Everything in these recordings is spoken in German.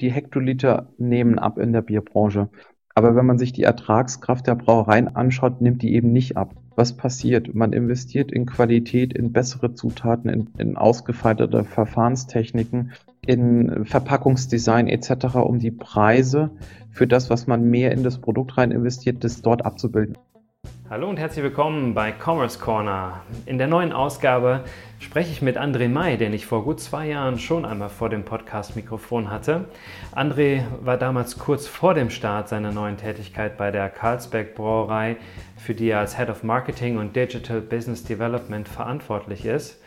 Die Hektoliter nehmen ab in der Bierbranche. Aber wenn man sich die Ertragskraft der Brauereien anschaut, nimmt die eben nicht ab. Was passiert? Man investiert in Qualität, in bessere Zutaten, in, in ausgefeitete Verfahrenstechniken, in Verpackungsdesign etc., um die Preise für das, was man mehr in das Produkt rein investiert, das dort abzubilden. Hallo und herzlich willkommen bei Commerce Corner. In der neuen Ausgabe spreche ich mit André May, den ich vor gut zwei Jahren schon einmal vor dem Podcast-Mikrofon hatte. André war damals kurz vor dem Start seiner neuen Tätigkeit bei der Carlsberg Brauerei, für die er als Head of Marketing und Digital Business Development verantwortlich ist.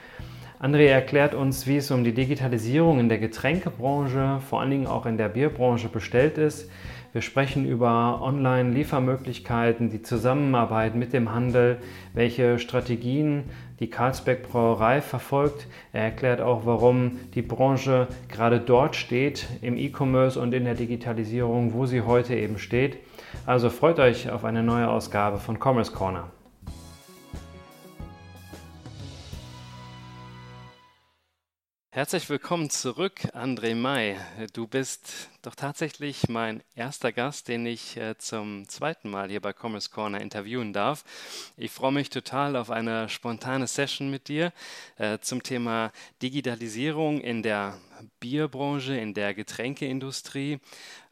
André erklärt uns, wie es um die Digitalisierung in der Getränkebranche, vor allen Dingen auch in der Bierbranche bestellt ist wir sprechen über Online-Liefermöglichkeiten, die Zusammenarbeit mit dem Handel, welche Strategien die Karlsberg Brauerei verfolgt. Er erklärt auch, warum die Branche gerade dort steht, im E-Commerce und in der Digitalisierung, wo sie heute eben steht. Also freut euch auf eine neue Ausgabe von Commerce Corner. Herzlich willkommen zurück, André May. Du bist doch tatsächlich mein erster Gast, den ich äh, zum zweiten Mal hier bei Commerce Corner interviewen darf. Ich freue mich total auf eine spontane Session mit dir äh, zum Thema Digitalisierung in der Bierbranche, in der Getränkeindustrie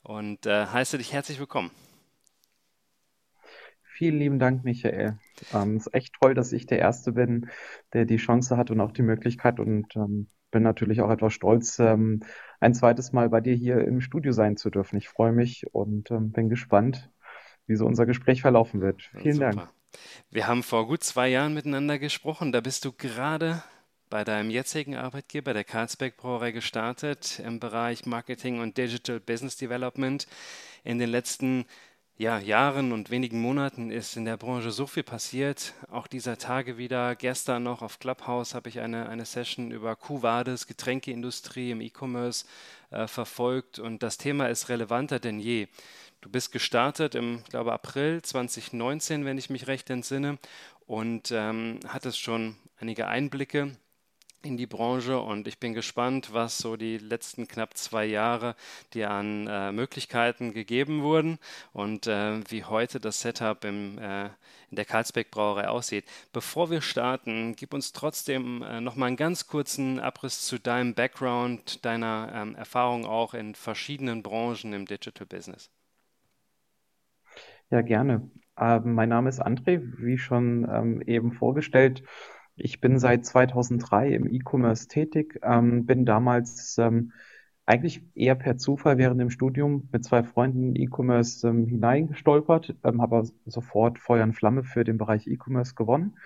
und äh, heiße dich herzlich willkommen. Vielen lieben Dank, Michael. Ähm, es ist echt toll, dass ich der Erste bin, der die Chance hat und auch die Möglichkeit und ähm, bin natürlich auch etwas stolz, ähm, ein zweites Mal bei dir hier im Studio sein zu dürfen. Ich freue mich und ähm, bin gespannt, wie so unser Gespräch verlaufen wird. Vielen Super. Dank. Wir haben vor gut zwei Jahren miteinander gesprochen. Da bist du gerade bei deinem jetzigen Arbeitgeber, der Karlsberg Brauerei, gestartet im Bereich Marketing und Digital Business Development. In den letzten ja, Jahren und wenigen Monaten ist in der Branche so viel passiert. Auch dieser Tage wieder. Gestern noch auf Clubhouse habe ich eine, eine Session über Kuwades, Getränkeindustrie im E-Commerce äh, verfolgt und das Thema ist relevanter denn je. Du bist gestartet im, glaube April 2019, wenn ich mich recht entsinne, und ähm, hattest schon einige Einblicke in die Branche und ich bin gespannt, was so die letzten knapp zwei Jahre dir an äh, Möglichkeiten gegeben wurden und äh, wie heute das Setup im, äh, in der Karlsberg Brauerei aussieht. Bevor wir starten, gib uns trotzdem äh, noch mal einen ganz kurzen Abriss zu deinem Background, deiner ähm, Erfahrung auch in verschiedenen Branchen im Digital Business. Ja, gerne. Ähm, mein Name ist André, wie schon ähm, eben vorgestellt. Ich bin seit 2003 im E-Commerce tätig, ähm, bin damals ähm, eigentlich eher per Zufall während dem Studium mit zwei Freunden in E-Commerce ähm, hineingestolpert, ähm, habe sofort Feuer und Flamme für den Bereich E-Commerce gewonnen,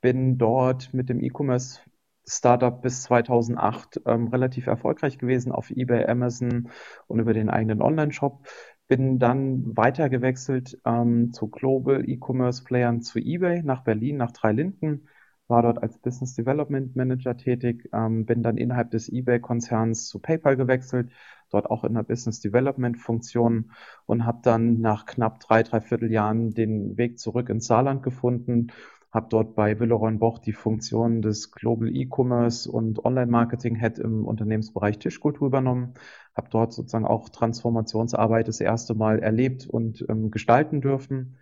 bin dort mit dem E-Commerce Startup bis 2008 ähm, relativ erfolgreich gewesen auf eBay, Amazon und über den eigenen Online-Shop. Bin dann weitergewechselt ähm, zu Global E-Commerce Playern zu eBay nach Berlin, nach Dreilinden war dort als Business Development Manager tätig, ähm, bin dann innerhalb des eBay-Konzerns zu PayPal gewechselt, dort auch in der Business Development Funktion und habe dann nach knapp drei, dreiviertel Jahren den Weg zurück ins Saarland gefunden, habe dort bei Willeroy Boch die Funktion des Global E-Commerce und Online-Marketing Head im Unternehmensbereich Tischkultur übernommen, habe dort sozusagen auch Transformationsarbeit das erste Mal erlebt und ähm, gestalten dürfen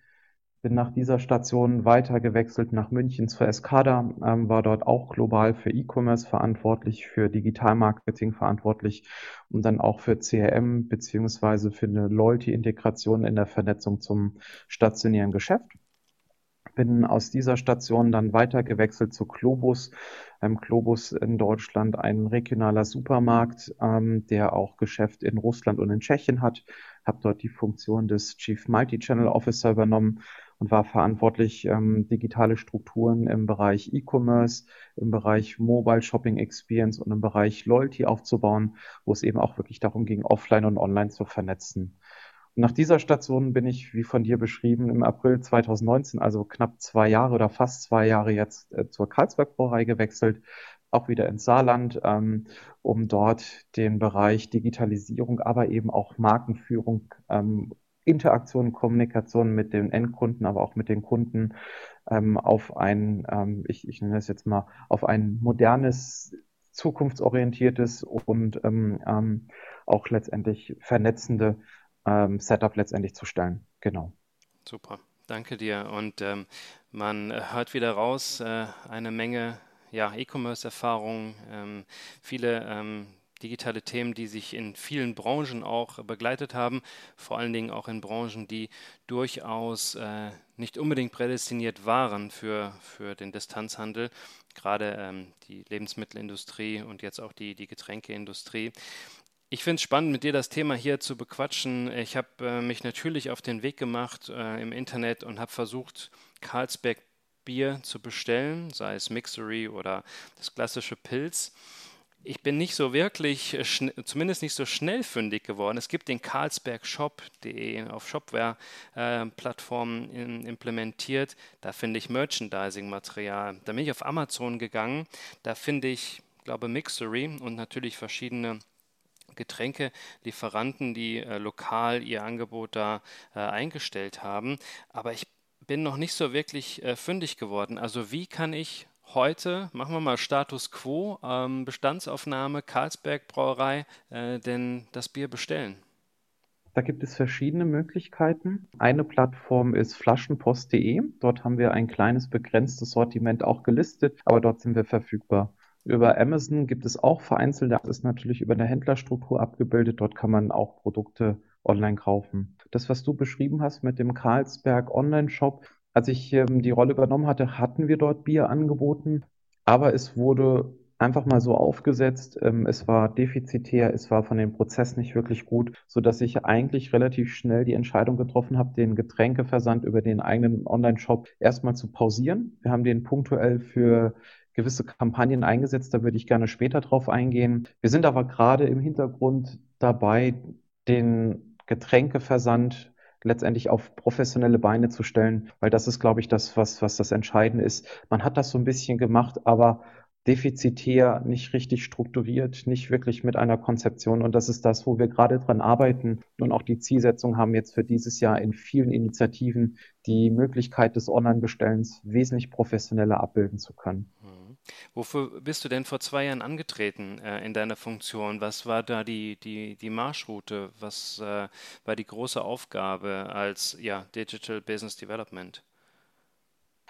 bin nach dieser Station weiter gewechselt nach München zur Escada, ähm, war dort auch global für E-Commerce verantwortlich, für Digitalmarketing verantwortlich und dann auch für CRM beziehungsweise für eine Loyalty-Integration in der Vernetzung zum stationären Geschäft. Bin aus dieser Station dann weiter gewechselt zu Globus. Ähm, Globus in Deutschland ein regionaler Supermarkt, ähm, der auch Geschäft in Russland und in Tschechien hat. Habe dort die Funktion des Chief Multi-Channel Officer übernommen und war verantwortlich, ähm, digitale Strukturen im Bereich E-Commerce, im Bereich Mobile Shopping Experience und im Bereich Loyalty aufzubauen, wo es eben auch wirklich darum ging, offline und online zu vernetzen. Und nach dieser Station bin ich, wie von dir beschrieben, im April 2019, also knapp zwei Jahre oder fast zwei Jahre jetzt äh, zur Karlsberg Brauerei gewechselt, auch wieder ins Saarland, ähm, um dort den Bereich Digitalisierung, aber eben auch Markenführung ähm, Interaktion, Kommunikation mit den Endkunden, aber auch mit den Kunden ähm, auf ein, ähm, ich, ich nenne das jetzt mal, auf ein modernes zukunftsorientiertes und ähm, ähm, auch letztendlich vernetzende ähm, Setup letztendlich zu stellen. Genau. Super, danke dir. Und ähm, man hört wieder raus, äh, eine Menge ja, E-Commerce-Erfahrungen, ähm, viele digitale Themen, die sich in vielen Branchen auch begleitet haben, vor allen Dingen auch in Branchen, die durchaus äh, nicht unbedingt prädestiniert waren für, für den Distanzhandel, gerade ähm, die Lebensmittelindustrie und jetzt auch die, die Getränkeindustrie. Ich finde es spannend, mit dir das Thema hier zu bequatschen. Ich habe äh, mich natürlich auf den Weg gemacht äh, im Internet und habe versucht, Carlsberg Bier zu bestellen, sei es Mixery oder das klassische Pilz ich bin nicht so wirklich, äh, zumindest nicht so schnell fündig geworden. Es gibt den Carlsberg-Shop.de auf Shopware-Plattformen äh, implementiert. Da finde ich Merchandising-Material. Da bin ich auf Amazon gegangen. Da finde ich, glaube Mixery und natürlich verschiedene Getränkelieferanten, die äh, lokal ihr Angebot da äh, eingestellt haben. Aber ich bin noch nicht so wirklich fündig geworden. Also wie kann ich heute, machen wir mal Status Quo, ähm, Bestandsaufnahme, Karlsberg Brauerei, äh, denn das Bier bestellen? Da gibt es verschiedene Möglichkeiten. Eine Plattform ist flaschenpost.de. Dort haben wir ein kleines begrenztes Sortiment auch gelistet, aber dort sind wir verfügbar. Über Amazon gibt es auch vereinzelt, das ist natürlich über eine Händlerstruktur abgebildet. Dort kann man auch Produkte online kaufen. Das, was du beschrieben hast mit dem Carlsberg Online-Shop, als ich ähm, die Rolle übernommen hatte, hatten wir dort Bier angeboten, aber es wurde einfach mal so aufgesetzt. Ähm, es war defizitär, es war von dem Prozess nicht wirklich gut, so dass ich eigentlich relativ schnell die Entscheidung getroffen habe, den Getränkeversand über den eigenen Online-Shop erstmal zu pausieren. Wir haben den punktuell für gewisse Kampagnen eingesetzt, da würde ich gerne später drauf eingehen. Wir sind aber gerade im Hintergrund dabei, den Getränkeversand letztendlich auf professionelle Beine zu stellen, weil das ist, glaube ich, das, was, was das Entscheidende ist. Man hat das so ein bisschen gemacht, aber defizitär, nicht richtig strukturiert, nicht wirklich mit einer Konzeption. Und das ist das, wo wir gerade dran arbeiten und auch die Zielsetzung haben jetzt für dieses Jahr in vielen Initiativen die Möglichkeit des Online-Bestellens wesentlich professioneller abbilden zu können. Wofür bist du denn vor zwei Jahren angetreten äh, in deiner Funktion? Was war da die, die, die Marschroute? Was äh, war die große Aufgabe als ja, Digital Business Development?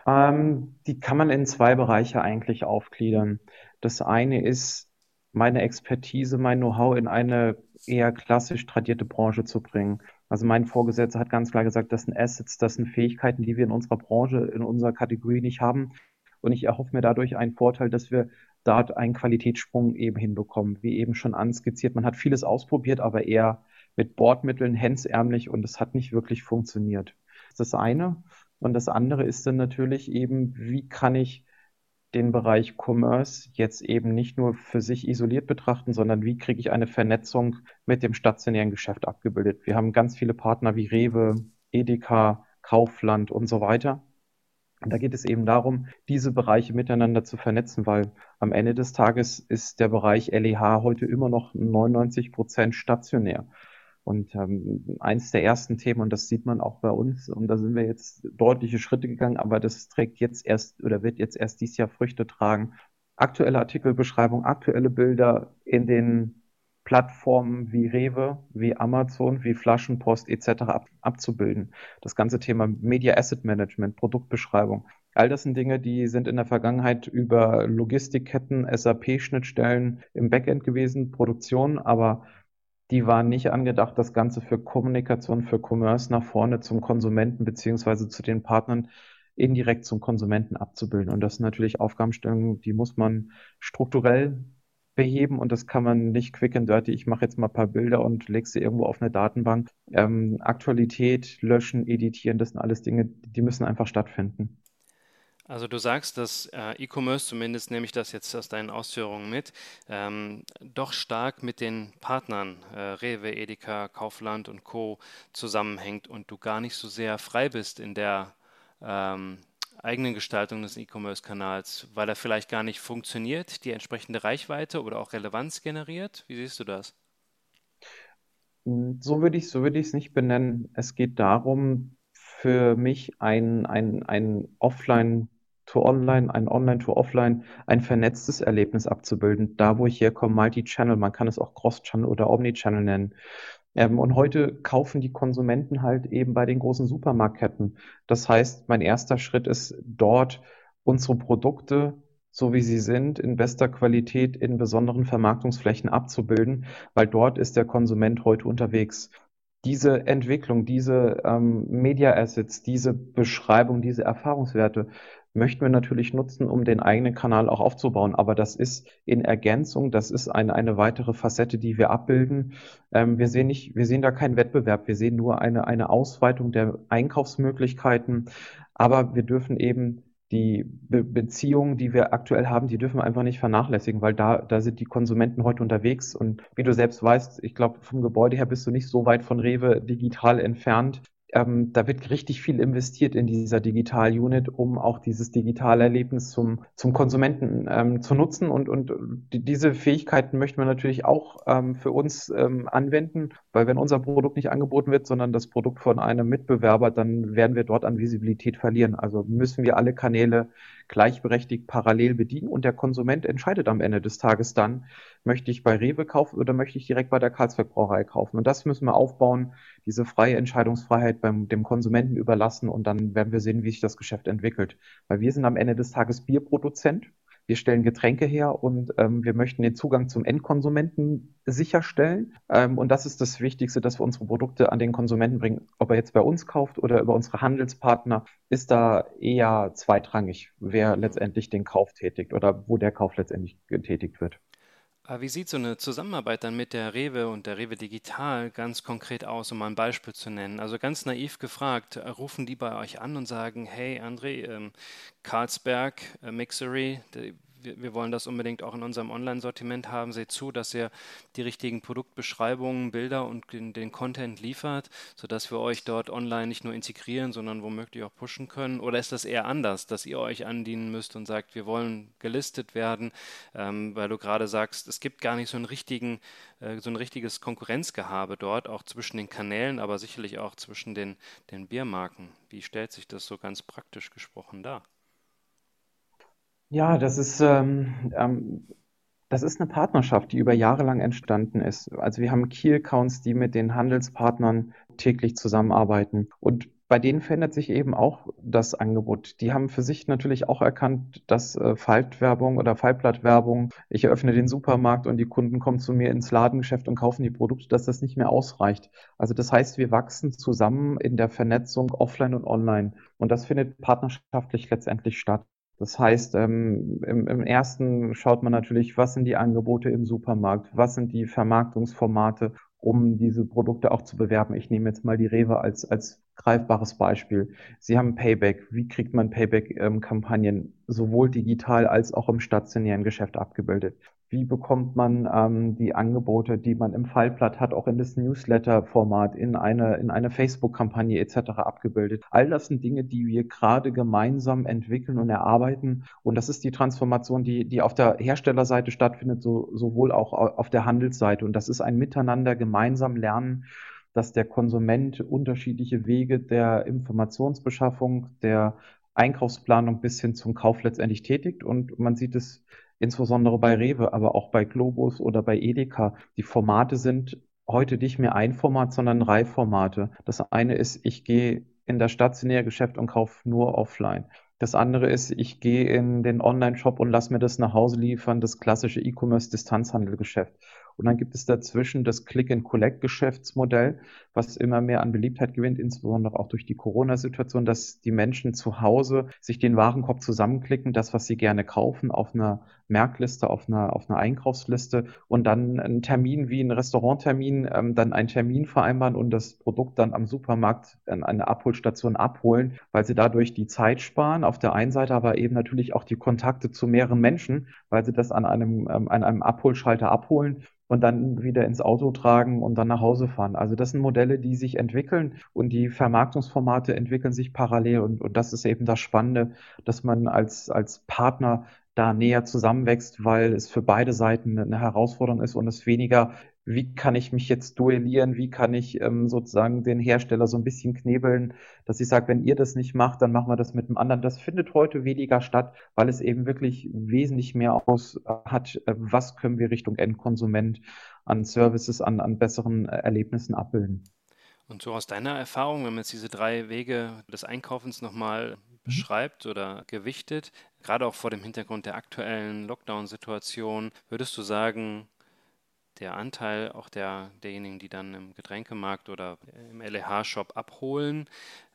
Ähm, die kann man in zwei Bereiche eigentlich aufgliedern. Das eine ist, meine Expertise, mein Know-how in eine eher klassisch tradierte Branche zu bringen. Also mein Vorgesetzter hat ganz klar gesagt, das sind Assets, das sind Fähigkeiten, die wir in unserer Branche, in unserer Kategorie nicht haben. Und ich erhoffe mir dadurch einen Vorteil, dass wir dort einen Qualitätssprung eben hinbekommen. Wie eben schon anskizziert, man hat vieles ausprobiert, aber eher mit Bordmitteln, hemsärmlich und es hat nicht wirklich funktioniert. Das ist das eine. Und das andere ist dann natürlich eben, wie kann ich den Bereich Commerce jetzt eben nicht nur für sich isoliert betrachten, sondern wie kriege ich eine Vernetzung mit dem stationären Geschäft abgebildet. Wir haben ganz viele Partner wie Rewe, Edeka, Kaufland und so weiter. Und da geht es eben darum, diese Bereiche miteinander zu vernetzen, weil am Ende des Tages ist der Bereich LEH heute immer noch 99 Prozent stationär. Und ähm, eins der ersten Themen, und das sieht man auch bei uns, und da sind wir jetzt deutliche Schritte gegangen, aber das trägt jetzt erst oder wird jetzt erst dieses Jahr Früchte tragen. Aktuelle Artikelbeschreibung, aktuelle Bilder in den Plattformen wie Rewe, wie Amazon, wie Flaschenpost etc. Ab, abzubilden. Das ganze Thema Media Asset Management, Produktbeschreibung. All das sind Dinge, die sind in der Vergangenheit über Logistikketten, SAP-Schnittstellen im Backend gewesen, Produktion, aber die waren nicht angedacht, das Ganze für Kommunikation, für Commerce nach vorne zum Konsumenten beziehungsweise zu den Partnern indirekt zum Konsumenten abzubilden. Und das sind natürlich Aufgabenstellungen, die muss man strukturell beheben und das kann man nicht quick and dirty. Ich mache jetzt mal ein paar Bilder und lege sie irgendwo auf eine Datenbank. Ähm, Aktualität, löschen, editieren, das sind alles Dinge, die müssen einfach stattfinden. Also du sagst, dass äh, E-Commerce, zumindest nehme ich das jetzt aus deinen Ausführungen mit, ähm, doch stark mit den Partnern äh, Rewe, Edeka, Kaufland und Co. zusammenhängt und du gar nicht so sehr frei bist in der ähm, eigenen Gestaltung des E-Commerce-Kanals, weil er vielleicht gar nicht funktioniert, die entsprechende Reichweite oder auch Relevanz generiert? Wie siehst du das? So würde ich, so würde ich es nicht benennen. Es geht darum, für mich ein, ein, ein Offline- to Online, ein Online to Offline, ein vernetztes Erlebnis abzubilden. Da, wo ich herkomme, Multi-Channel, man kann es auch Cross-Channel oder Omni-Channel nennen. Ähm, und heute kaufen die Konsumenten halt eben bei den großen Supermarktketten. Das heißt, mein erster Schritt ist dort unsere Produkte so wie sie sind, in bester Qualität in besonderen Vermarktungsflächen abzubilden, weil dort ist der Konsument heute unterwegs. Diese Entwicklung, diese ähm, Media Assets, diese Beschreibung, diese Erfahrungswerte möchten wir natürlich nutzen, um den eigenen Kanal auch aufzubauen. Aber das ist in Ergänzung, das ist eine, eine weitere Facette, die wir abbilden. Ähm, wir sehen nicht, wir sehen da keinen Wettbewerb. Wir sehen nur eine, eine Ausweitung der Einkaufsmöglichkeiten. Aber wir dürfen eben die Be Beziehungen, die wir aktuell haben, die dürfen wir einfach nicht vernachlässigen, weil da, da sind die Konsumenten heute unterwegs. Und wie du selbst weißt, ich glaube, vom Gebäude her bist du nicht so weit von Rewe digital entfernt ähm, da wird richtig viel investiert in dieser Digital-Unit, um auch dieses digitale Erlebnis zum, zum Konsumenten ähm, zu nutzen. Und, und die, diese Fähigkeiten möchten wir natürlich auch ähm, für uns ähm, anwenden, weil wenn unser Produkt nicht angeboten wird, sondern das Produkt von einem Mitbewerber, dann werden wir dort an Visibilität verlieren. Also müssen wir alle Kanäle gleichberechtigt parallel bedienen und der Konsument entscheidet am Ende des Tages dann, möchte ich bei Rewe kaufen oder möchte ich direkt bei der Karlsberg Brauerei kaufen. Und das müssen wir aufbauen, diese freie Entscheidungsfreiheit beim dem Konsumenten überlassen und dann werden wir sehen, wie sich das Geschäft entwickelt. Weil wir sind am Ende des Tages Bierproduzent wir stellen Getränke her und ähm, wir möchten den Zugang zum Endkonsumenten sicherstellen. Ähm, und das ist das Wichtigste, dass wir unsere Produkte an den Konsumenten bringen. Ob er jetzt bei uns kauft oder über unsere Handelspartner, ist da eher zweitrangig, wer letztendlich den Kauf tätigt oder wo der Kauf letztendlich getätigt wird. Aber wie sieht so eine Zusammenarbeit dann mit der Rewe und der Rewe Digital ganz konkret aus, um mal ein Beispiel zu nennen? Also ganz naiv gefragt, rufen die bei euch an und sagen, hey André, ähm, Carlsberg, äh, Mixery, die, wir, wir, wollen das unbedingt auch in unserem Online-Sortiment haben. Seht zu, dass ihr die richtigen Produktbeschreibungen, Bilder und den, den, Content liefert, sodass wir euch dort online nicht nur integrieren, sondern womöglich auch pushen können. Oder ist das eher anders, dass ihr euch andienen müsst und sagt, wir wollen gelistet werden, ähm, weil du gerade sagst, es gibt gar nicht so einen richtigen, äh, so ein richtiges Konkurrenzgehabe dort, auch zwischen den Kanälen, aber sicherlich auch zwischen den, den Biermarken. Wie stellt sich das so ganz praktisch gesprochen dar? Ja, das ist, ähm, ähm, das ist eine Partnerschaft, die über Jahre lang entstanden ist. Also wir haben Key Accounts, die mit den Handelspartnern täglich zusammenarbeiten. Und bei denen verändert sich eben auch das Angebot. Die haben für sich natürlich auch erkannt, dass äh, Faltwerbung oder Fallblattwerbung, ich eröffne den Supermarkt und die Kunden kommen zu mir ins Ladengeschäft und kaufen die Produkte, dass das nicht mehr ausreicht. Also das heißt, wir wachsen zusammen in der Vernetzung offline und online. Und das findet partnerschaftlich letztendlich statt. Das heißt, ähm, im, im ersten schaut man natürlich, was sind die Angebote im Supermarkt, was sind die Vermarktungsformate, um diese Produkte auch zu bewerben. Ich nehme jetzt mal die Rewe als, als greifbares Beispiel. Sie haben Payback. Wie kriegt man Payback-Kampagnen ähm, sowohl digital als auch im stationären Geschäft abgebildet? Wie bekommt man ähm, die Angebote, die man im Fallblatt hat, auch in das Newsletter-Format, in eine, in eine Facebook-Kampagne etc. abgebildet? All das sind Dinge, die wir gerade gemeinsam entwickeln und erarbeiten. Und das ist die Transformation, die, die auf der Herstellerseite stattfindet, so, sowohl auch auf der Handelsseite. Und das ist ein Miteinander gemeinsam lernen, dass der Konsument unterschiedliche Wege der Informationsbeschaffung, der Einkaufsplanung bis hin zum Kauf letztendlich tätigt. Und man sieht es insbesondere bei Rewe, aber auch bei Globus oder bei Edeka. Die Formate sind heute nicht mehr ein Format, sondern drei Formate. Das eine ist, ich gehe in das stationäre Geschäft und kaufe nur offline. Das andere ist, ich gehe in den Online-Shop und lasse mir das nach Hause liefern, das klassische E-Commerce-Distanzhandelgeschäft. Und dann gibt es dazwischen das Click-and-Collect-Geschäftsmodell, was immer mehr an Beliebtheit gewinnt, insbesondere auch durch die Corona-Situation, dass die Menschen zu Hause sich den Warenkorb zusammenklicken, das, was sie gerne kaufen, auf einer Merkliste, auf einer, auf einer Einkaufsliste und dann einen Termin wie ein Restauranttermin, ähm, dann einen Termin vereinbaren und das Produkt dann am Supermarkt an eine Abholstation abholen, weil sie dadurch die Zeit sparen auf der einen Seite, aber eben natürlich auch die Kontakte zu mehreren Menschen, weil sie das an einem, ähm, an einem Abholschalter abholen und dann wieder ins Auto tragen und dann nach Hause fahren. Also das sind Modelle, die sich entwickeln und die Vermarktungsformate entwickeln sich parallel und, und das ist eben das Spannende, dass man als, als Partner da näher zusammenwächst, weil es für beide Seiten eine Herausforderung ist und es weniger wie kann ich mich jetzt duellieren, wie kann ich ähm, sozusagen den Hersteller so ein bisschen knebeln, dass ich sage, wenn ihr das nicht macht, dann machen wir das mit dem anderen. Das findet heute weniger statt, weil es eben wirklich wesentlich mehr aus äh, hat, äh, was können wir Richtung Endkonsument an Services, an, an besseren äh, Erlebnissen abbilden. Und so aus deiner Erfahrung, wenn man jetzt diese drei Wege des Einkaufens nochmal mhm. beschreibt oder gewichtet, gerade auch vor dem Hintergrund der aktuellen Lockdown-Situation, würdest du sagen, der Anteil auch der, derjenigen, die dann im Getränkemarkt oder im LEH-Shop abholen,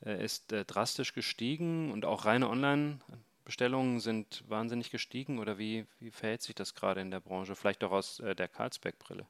äh, ist äh, drastisch gestiegen und auch reine Online-Bestellungen sind wahnsinnig gestiegen oder wie, wie verhält sich das gerade in der Branche? Vielleicht auch aus äh, der Carlsberg-Brille?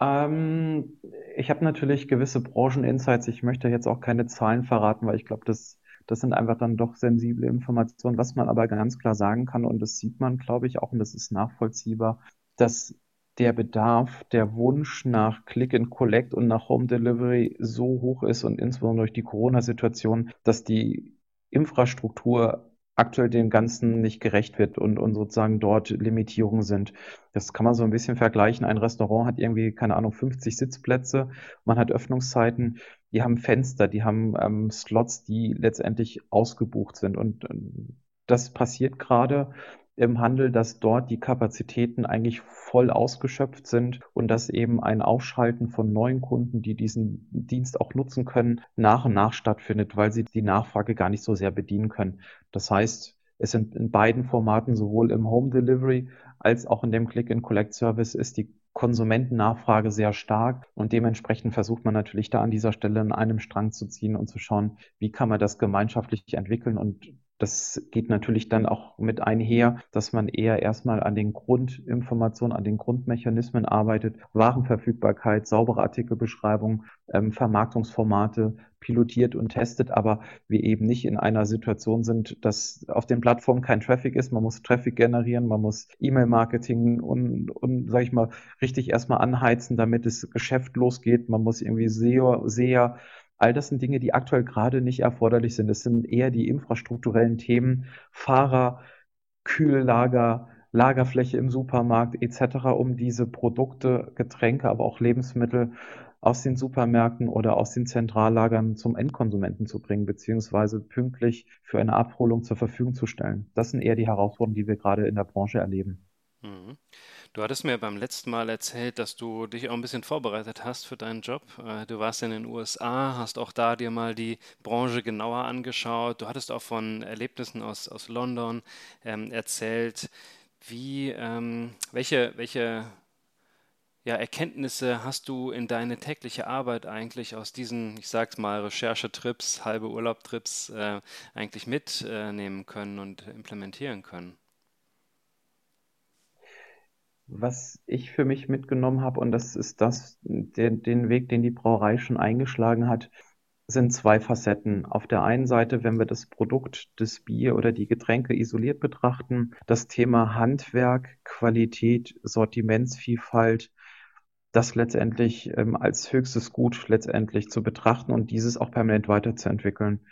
Ähm, ich habe natürlich gewisse Brancheninsights. Ich möchte jetzt auch keine Zahlen verraten, weil ich glaube, das, das sind einfach dann doch sensible Informationen. Was man aber ganz klar sagen kann, und das sieht man, glaube ich, auch, und das ist nachvollziehbar, dass der Bedarf, der Wunsch nach Click and Collect und nach Home Delivery so hoch ist und insbesondere durch die Corona-Situation, dass die Infrastruktur aktuell dem Ganzen nicht gerecht wird und, und sozusagen dort Limitierungen sind. Das kann man so ein bisschen vergleichen. Ein Restaurant hat irgendwie, keine Ahnung, 50 Sitzplätze, man hat Öffnungszeiten, die haben Fenster, die haben ähm, Slots, die letztendlich ausgebucht sind. Und ähm, das passiert gerade im Handel, dass dort die Kapazitäten eigentlich voll ausgeschöpft sind und dass eben ein Aufschalten von neuen Kunden, die diesen Dienst auch nutzen können, nach und nach stattfindet, weil sie die Nachfrage gar nicht so sehr bedienen können. Das heißt, es sind in beiden Formaten, sowohl im Home Delivery als auch in dem Click-and-Collect-Service, ist die Konsumentennachfrage sehr stark und dementsprechend versucht man natürlich da an dieser Stelle in einem Strang zu ziehen und zu schauen, wie kann man das gemeinschaftlich entwickeln und das geht natürlich dann auch mit einher, dass man eher erstmal an den Grundinformationen, an den Grundmechanismen arbeitet. Warenverfügbarkeit, saubere Artikelbeschreibung, ähm, Vermarktungsformate pilotiert und testet, aber wir eben nicht in einer Situation sind, dass auf den Plattformen kein Traffic ist. Man muss Traffic generieren, man muss E-Mail-Marketing und, und sag ich mal, richtig erstmal anheizen, damit das Geschäft losgeht. Man muss irgendwie sehr, sehr All das sind Dinge, die aktuell gerade nicht erforderlich sind. Es sind eher die infrastrukturellen Themen, Fahrer, Kühllager, Lagerfläche im Supermarkt etc., um diese Produkte, Getränke, aber auch Lebensmittel aus den Supermärkten oder aus den Zentrallagern zum Endkonsumenten zu bringen, beziehungsweise pünktlich für eine Abholung zur Verfügung zu stellen. Das sind eher die Herausforderungen, die wir gerade in der Branche erleben. Mhm. Du hattest mir beim letzten Mal erzählt, dass du dich auch ein bisschen vorbereitet hast für deinen Job. Äh, du warst in den USA, hast auch da dir mal die Branche genauer angeschaut. Du hattest auch von Erlebnissen aus, aus London ähm, erzählt. Wie, ähm, welche, welche ja, Erkenntnisse hast du in deine tägliche Arbeit eigentlich aus diesen, ich sag's mal, Recherchetrips, halbe Urlaubtrips äh, eigentlich mitnehmen können und implementieren können? Was ich für mich mitgenommen habe, und das ist das, den, den Weg, den die Brauerei schon eingeschlagen hat, sind zwei Facetten. Auf der einen Seite, wenn wir das Produkt, das Bier oder die Getränke isoliert betrachten, das Thema Handwerk, Qualität, Sortimentsvielfalt, das letztendlich ähm, als höchstes Gut letztendlich zu betrachten und dieses auch permanent weiterzuentwickeln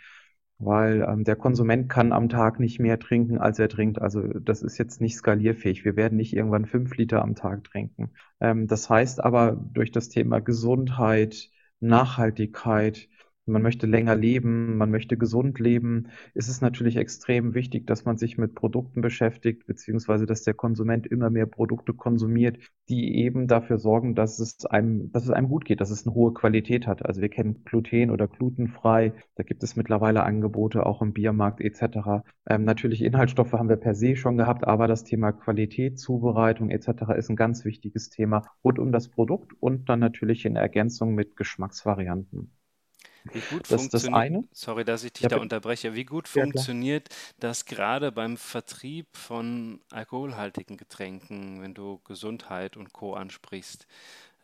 weil ähm, der Konsument kann am Tag nicht mehr trinken, als er trinkt. Also das ist jetzt nicht skalierfähig. Wir werden nicht irgendwann fünf Liter am Tag trinken. Ähm, das heißt aber durch das Thema Gesundheit, Nachhaltigkeit, man möchte länger leben, man möchte gesund leben, ist es natürlich extrem wichtig, dass man sich mit Produkten beschäftigt, beziehungsweise dass der Konsument immer mehr Produkte konsumiert, die eben dafür sorgen, dass es einem, dass es einem gut geht, dass es eine hohe Qualität hat. Also wir kennen Gluten oder glutenfrei, da gibt es mittlerweile Angebote auch im Biermarkt etc. Ähm, natürlich Inhaltsstoffe haben wir per se schon gehabt, aber das Thema Qualität, Zubereitung etc. ist ein ganz wichtiges Thema rund um das Produkt und dann natürlich in Ergänzung mit Geschmacksvarianten. Wie gut das ist das eine. Sorry, dass ich dich ja, da unterbreche. Wie gut ja, funktioniert das gerade beim Vertrieb von alkoholhaltigen Getränken, wenn du Gesundheit und Co. ansprichst?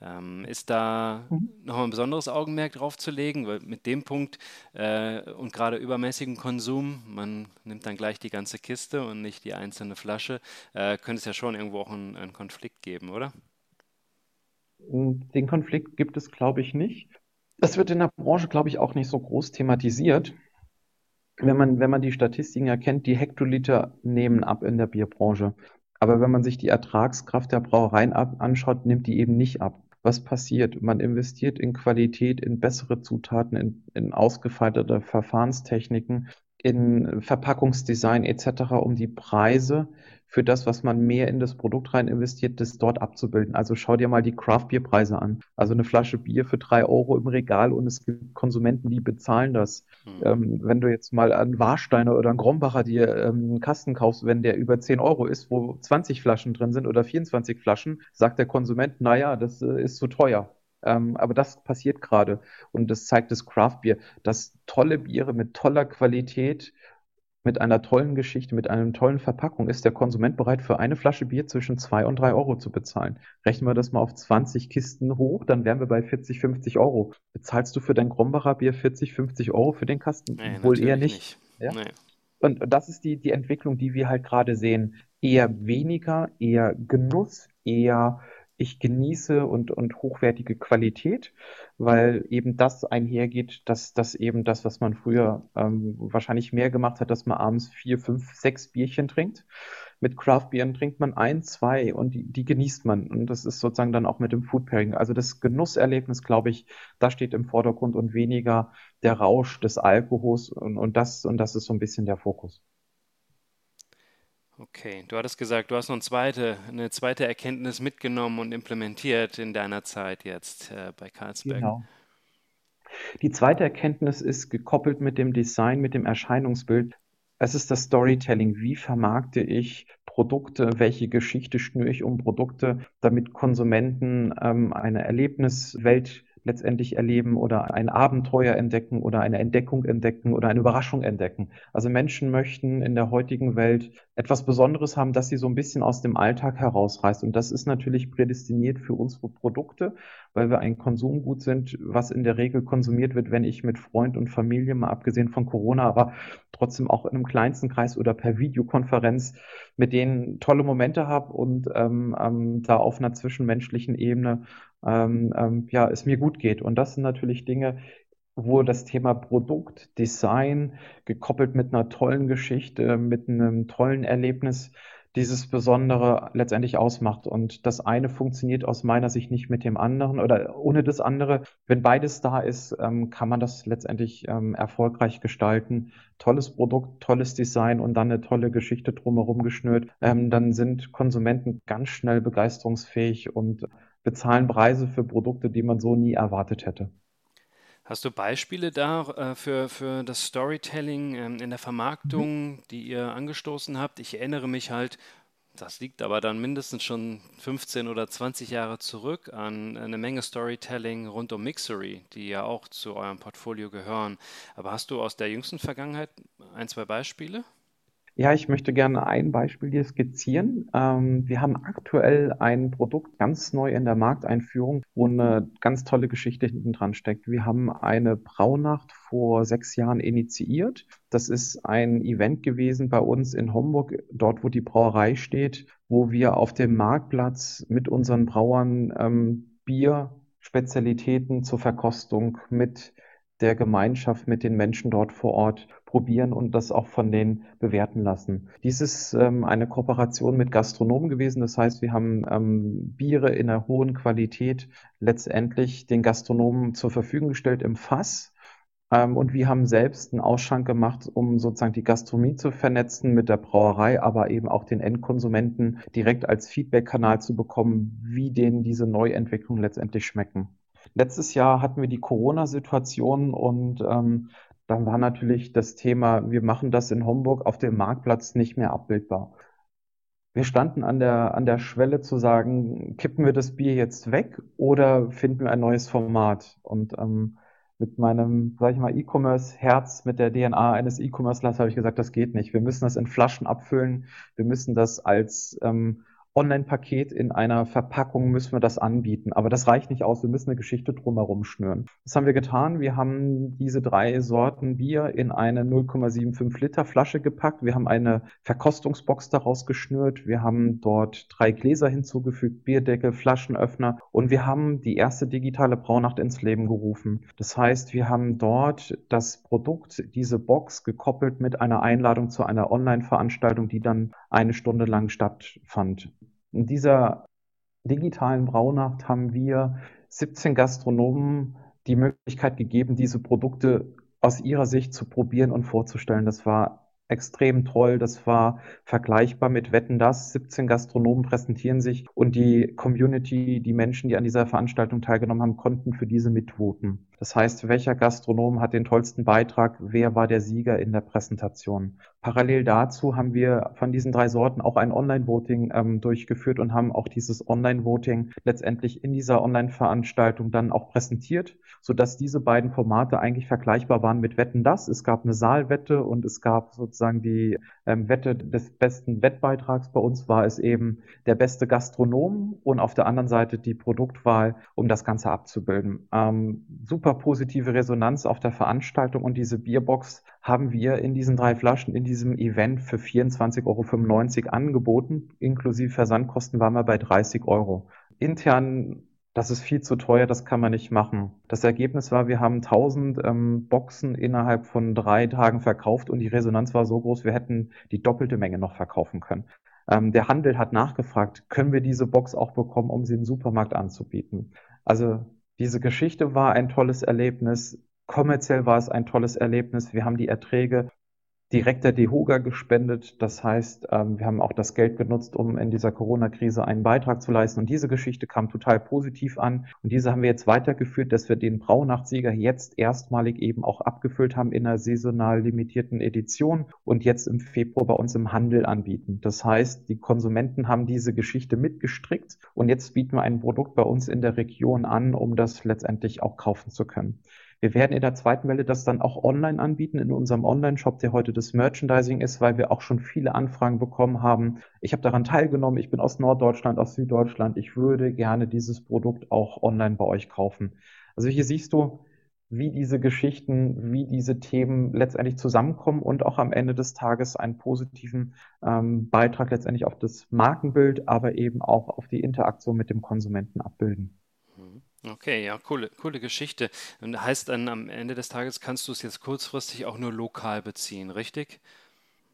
Ähm, ist da mhm. nochmal ein besonderes Augenmerk drauf zu legen? Weil mit dem Punkt äh, und gerade übermäßigen Konsum, man nimmt dann gleich die ganze Kiste und nicht die einzelne Flasche, äh, könnte es ja schon irgendwo auch einen, einen Konflikt geben, oder? Den Konflikt gibt es, glaube ich, nicht. Das wird in der Branche, glaube ich, auch nicht so groß thematisiert. Wenn man, wenn man die Statistiken erkennt, die Hektoliter nehmen ab in der Bierbranche. Aber wenn man sich die Ertragskraft der Brauereien ab, anschaut, nimmt die eben nicht ab. Was passiert? Man investiert in Qualität, in bessere Zutaten, in, in ausgefeilte Verfahrenstechniken, in Verpackungsdesign etc., um die Preise für das, was man mehr in das Produkt rein investiert, das dort abzubilden. Also schau dir mal die Craft-Bier-Preise an. Also eine Flasche Bier für drei Euro im Regal und es gibt Konsumenten, die bezahlen das. Mhm. Ähm, wenn du jetzt mal einen Warsteiner oder einen Grombacher dir ähm, einen Kasten kaufst, wenn der über 10 Euro ist, wo 20 Flaschen drin sind oder 24 Flaschen, sagt der Konsument, naja, das äh, ist zu teuer. Ähm, aber das passiert gerade und das zeigt das Craft Beer, dass tolle Biere mit toller Qualität mit einer tollen Geschichte, mit einer tollen Verpackung ist der Konsument bereit, für eine Flasche Bier zwischen zwei und drei Euro zu bezahlen. Rechnen wir das mal auf 20 Kisten hoch, dann wären wir bei 40, 50 Euro. Bezahlst du für dein Grombacher Bier 40, 50 Euro für den Kasten? Nee, Wohl eher nicht. nicht. Ja? Nee. Und das ist die, die Entwicklung, die wir halt gerade sehen. Eher weniger, eher Genuss, eher ich genieße und, und hochwertige Qualität, weil eben das einhergeht, dass das eben das, was man früher ähm, wahrscheinlich mehr gemacht hat, dass man abends vier, fünf, sechs Bierchen trinkt. Mit Craft-Bieren trinkt man ein, zwei und die, die genießt man. Und das ist sozusagen dann auch mit dem Food Pairing. Also das Genusserlebnis, glaube ich, da steht im Vordergrund und weniger der Rausch des Alkohols und, und das, und das ist so ein bisschen der Fokus. Okay, du hattest gesagt, du hast noch eine zweite, eine zweite Erkenntnis mitgenommen und implementiert in deiner Zeit jetzt äh, bei Carlsberg. Genau. Die zweite Erkenntnis ist gekoppelt mit dem Design, mit dem Erscheinungsbild. Es ist das Storytelling. Wie vermarkte ich Produkte? Welche Geschichte schnüre ich um Produkte, damit Konsumenten ähm, eine Erlebniswelt letztendlich erleben oder ein Abenteuer entdecken oder eine Entdeckung entdecken oder eine Überraschung entdecken. Also Menschen möchten in der heutigen Welt etwas Besonderes haben, das sie so ein bisschen aus dem Alltag herausreißt. Und das ist natürlich prädestiniert für unsere Produkte, weil wir ein Konsumgut sind, was in der Regel konsumiert wird, wenn ich mit Freund und Familie, mal abgesehen von Corona, aber trotzdem auch in einem kleinsten Kreis oder per Videokonferenz mit denen tolle Momente habe und ähm, ähm, da auf einer zwischenmenschlichen Ebene ähm, ähm, ja, es mir gut geht. Und das sind natürlich Dinge, wo das Thema Produkt, Design gekoppelt mit einer tollen Geschichte, mit einem tollen Erlebnis dieses Besondere letztendlich ausmacht. Und das eine funktioniert aus meiner Sicht nicht mit dem anderen oder ohne das andere. Wenn beides da ist, ähm, kann man das letztendlich ähm, erfolgreich gestalten. Tolles Produkt, tolles Design und dann eine tolle Geschichte drumherum geschnürt. Ähm, dann sind Konsumenten ganz schnell begeisterungsfähig und bezahlen Preise für Produkte, die man so nie erwartet hätte. Hast du Beispiele da äh, für, für das Storytelling ähm, in der Vermarktung, mhm. die ihr angestoßen habt? Ich erinnere mich halt, das liegt aber dann mindestens schon 15 oder 20 Jahre zurück an eine Menge Storytelling rund um Mixery, die ja auch zu eurem Portfolio gehören. Aber hast du aus der jüngsten Vergangenheit ein, zwei Beispiele? Ja, ich möchte gerne ein Beispiel hier skizzieren. Ähm, wir haben aktuell ein Produkt ganz neu in der Markteinführung, wo eine ganz tolle Geschichte hinten dran steckt. Wir haben eine Braunacht vor sechs Jahren initiiert. Das ist ein Event gewesen bei uns in Homburg, dort wo die Brauerei steht, wo wir auf dem Marktplatz mit unseren Brauern ähm, Bier, Spezialitäten zur Verkostung mit der Gemeinschaft, mit den Menschen dort vor Ort probieren und das auch von denen bewerten lassen. Dies ist ähm, eine Kooperation mit Gastronomen gewesen. Das heißt, wir haben ähm, Biere in einer hohen Qualität letztendlich den Gastronomen zur Verfügung gestellt im Fass. Ähm, und wir haben selbst einen Ausschank gemacht, um sozusagen die Gastronomie zu vernetzen mit der Brauerei, aber eben auch den Endkonsumenten direkt als Feedback-Kanal zu bekommen, wie denen diese Neuentwicklungen letztendlich schmecken. Letztes Jahr hatten wir die Corona-Situation und ähm, dann war natürlich das Thema, wir machen das in Homburg auf dem Marktplatz nicht mehr abbildbar. Wir standen an der, an der Schwelle zu sagen, kippen wir das Bier jetzt weg oder finden wir ein neues Format? Und ähm, mit meinem, sag ich mal, E-Commerce-Herz, mit der DNA eines E-Commerce-Lers habe ich gesagt, das geht nicht. Wir müssen das in Flaschen abfüllen. Wir müssen das als ähm, Online-Paket in einer Verpackung müssen wir das anbieten. Aber das reicht nicht aus. Wir müssen eine Geschichte drumherum schnüren. Das haben wir getan. Wir haben diese drei Sorten Bier in eine 0,75 Liter Flasche gepackt. Wir haben eine Verkostungsbox daraus geschnürt. Wir haben dort drei Gläser hinzugefügt, Bierdeckel, Flaschenöffner und wir haben die erste digitale Braunacht ins Leben gerufen. Das heißt, wir haben dort das Produkt, diese Box gekoppelt mit einer Einladung zu einer Online-Veranstaltung, die dann eine Stunde lang stattfand. In dieser digitalen Braunacht haben wir 17 Gastronomen die Möglichkeit gegeben, diese Produkte aus ihrer Sicht zu probieren und vorzustellen. Das war extrem toll. Das war vergleichbar mit Wetten das. 17 Gastronomen präsentieren sich und die Community, die Menschen, die an dieser Veranstaltung teilgenommen haben, konnten für diese mitvoten. Das heißt, welcher Gastronom hat den tollsten Beitrag? Wer war der Sieger in der Präsentation? Parallel dazu haben wir von diesen drei Sorten auch ein Online-Voting ähm, durchgeführt und haben auch dieses Online-Voting letztendlich in dieser Online-Veranstaltung dann auch präsentiert, sodass diese beiden Formate eigentlich vergleichbar waren mit Wetten das. Es gab eine Saalwette und es gab sozusagen die ähm, Wette des besten Wettbeitrags. Bei uns war es eben der beste Gastronom und auf der anderen Seite die Produktwahl, um das Ganze abzubilden. Ähm, super super positive Resonanz auf der Veranstaltung und diese Bierbox haben wir in diesen drei Flaschen in diesem Event für 24,95 Euro angeboten. Inklusive Versandkosten waren wir bei 30 Euro. Intern das ist viel zu teuer, das kann man nicht machen. Das Ergebnis war, wir haben 1000 ähm, Boxen innerhalb von drei Tagen verkauft und die Resonanz war so groß, wir hätten die doppelte Menge noch verkaufen können. Ähm, der Handel hat nachgefragt, können wir diese Box auch bekommen, um sie im Supermarkt anzubieten? Also diese Geschichte war ein tolles Erlebnis. Kommerziell war es ein tolles Erlebnis. Wir haben die Erträge direkt der DEHOGA gespendet. Das heißt, ähm, wir haben auch das Geld genutzt, um in dieser Corona-Krise einen Beitrag zu leisten. Und diese Geschichte kam total positiv an. Und diese haben wir jetzt weitergeführt, dass wir den Braunachtssieger jetzt erstmalig eben auch abgefüllt haben in einer saisonal limitierten Edition und jetzt im Februar bei uns im Handel anbieten. Das heißt, die Konsumenten haben diese Geschichte mitgestrickt und jetzt bieten wir ein Produkt bei uns in der Region an, um das letztendlich auch kaufen zu können. Wir werden in der zweiten Welle das dann auch online anbieten in unserem Online-Shop, der heute das Merchandising ist, weil wir auch schon viele Anfragen bekommen haben. Ich habe daran teilgenommen, ich bin aus Norddeutschland, aus Süddeutschland. Ich würde gerne dieses Produkt auch online bei euch kaufen. Also hier siehst du, wie diese Geschichten, wie diese Themen letztendlich zusammenkommen und auch am Ende des Tages einen positiven ähm, Beitrag letztendlich auf das Markenbild, aber eben auch auf die Interaktion mit dem Konsumenten abbilden. Okay, ja, coole, coole Geschichte. Und heißt dann am Ende des Tages kannst du es jetzt kurzfristig auch nur lokal beziehen, richtig?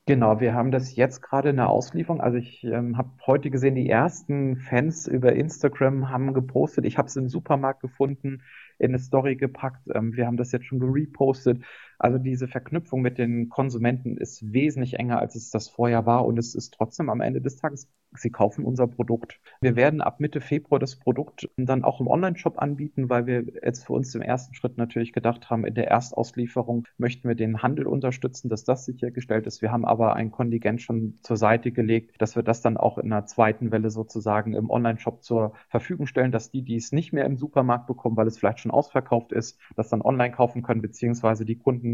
Genau, wir haben das jetzt gerade in der Auslieferung. Also ich ähm, habe heute gesehen, die ersten Fans über Instagram haben gepostet. Ich habe es im Supermarkt gefunden, in eine Story gepackt. Ähm, wir haben das jetzt schon gerepostet. Also diese Verknüpfung mit den Konsumenten ist wesentlich enger, als es das vorher war. Und es ist trotzdem am Ende des Tages Sie kaufen unser Produkt. Wir werden ab Mitte Februar das Produkt dann auch im Online-Shop anbieten, weil wir jetzt für uns im ersten Schritt natürlich gedacht haben, in der Erstauslieferung möchten wir den Handel unterstützen, dass das sichergestellt ist. Wir haben aber ein Kontingent schon zur Seite gelegt, dass wir das dann auch in einer zweiten Welle sozusagen im Online-Shop zur Verfügung stellen, dass die, die es nicht mehr im Supermarkt bekommen, weil es vielleicht schon ausverkauft ist, das dann online kaufen können, beziehungsweise die Kunden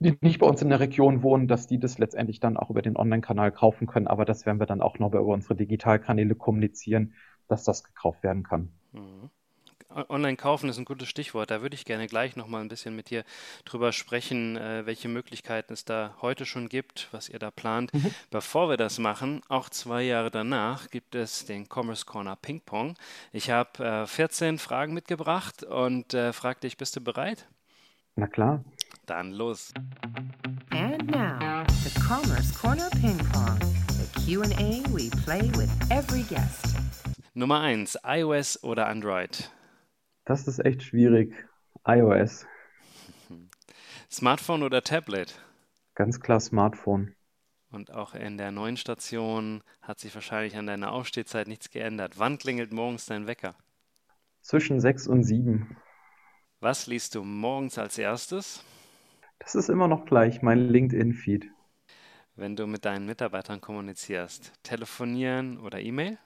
die nicht bei uns in der Region wohnen, dass die das letztendlich dann auch über den Online-Kanal kaufen können. Aber das werden wir dann auch noch über unsere Digitalkanäle kommunizieren, dass das gekauft werden kann. Mhm. Online kaufen ist ein gutes Stichwort. Da würde ich gerne gleich noch mal ein bisschen mit dir drüber sprechen, äh, welche Möglichkeiten es da heute schon gibt, was ihr da plant. Mhm. Bevor wir das machen, auch zwei Jahre danach gibt es den Commerce Corner Ping Pong. Ich habe äh, 14 Fragen mitgebracht und äh, frage dich, bist du bereit? Na klar. Dann los. And now, the Commerce Corner Ping Pong, the Q&A we play with every guest. Nummer 1, iOS oder Android? Das ist echt schwierig. iOS. Smartphone oder Tablet? Ganz klar Smartphone. Und auch in der neuen Station hat sich wahrscheinlich an deiner Aufstehzeit nichts geändert. Wann klingelt morgens dein Wecker? Zwischen 6 und 7. Was liest du morgens als erstes? Das ist immer noch gleich mein LinkedIn-Feed. Wenn du mit deinen Mitarbeitern kommunizierst, telefonieren oder E-Mail?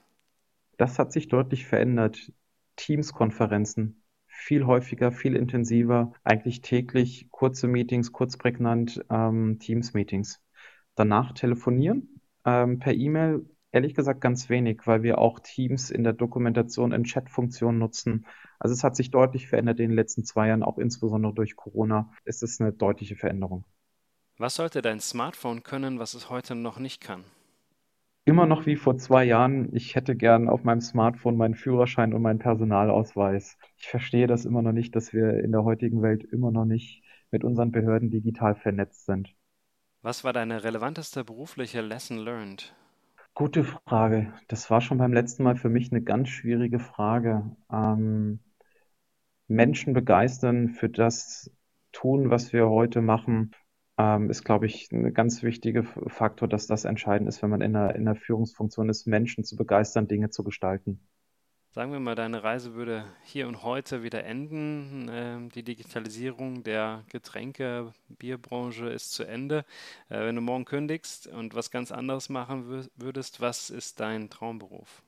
Das hat sich deutlich verändert. Teams-Konferenzen. Viel häufiger, viel intensiver, eigentlich täglich kurze Meetings, kurz prägnant, ähm, Teams-Meetings. Danach telefonieren, ähm, per E-Mail Ehrlich gesagt ganz wenig, weil wir auch Teams in der Dokumentation in Chat-Funktionen nutzen. Also es hat sich deutlich verändert in den letzten zwei Jahren, auch insbesondere durch Corona ist es eine deutliche Veränderung. Was sollte dein Smartphone können, was es heute noch nicht kann? Immer noch wie vor zwei Jahren. Ich hätte gern auf meinem Smartphone meinen Führerschein und meinen Personalausweis. Ich verstehe das immer noch nicht, dass wir in der heutigen Welt immer noch nicht mit unseren Behörden digital vernetzt sind. Was war deine relevanteste berufliche Lesson learned? Gute Frage. Das war schon beim letzten Mal für mich eine ganz schwierige Frage. Ähm, Menschen begeistern für das tun, was wir heute machen, ähm, ist, glaube ich, ein ganz wichtiger Faktor, dass das entscheidend ist, wenn man in einer, in einer Führungsfunktion ist, Menschen zu begeistern, Dinge zu gestalten. Sagen wir mal, deine Reise würde hier und heute wieder enden. Ähm, die Digitalisierung der Getränke, Bierbranche ist zu Ende. Äh, wenn du morgen kündigst und was ganz anderes machen würdest, was ist dein Traumberuf?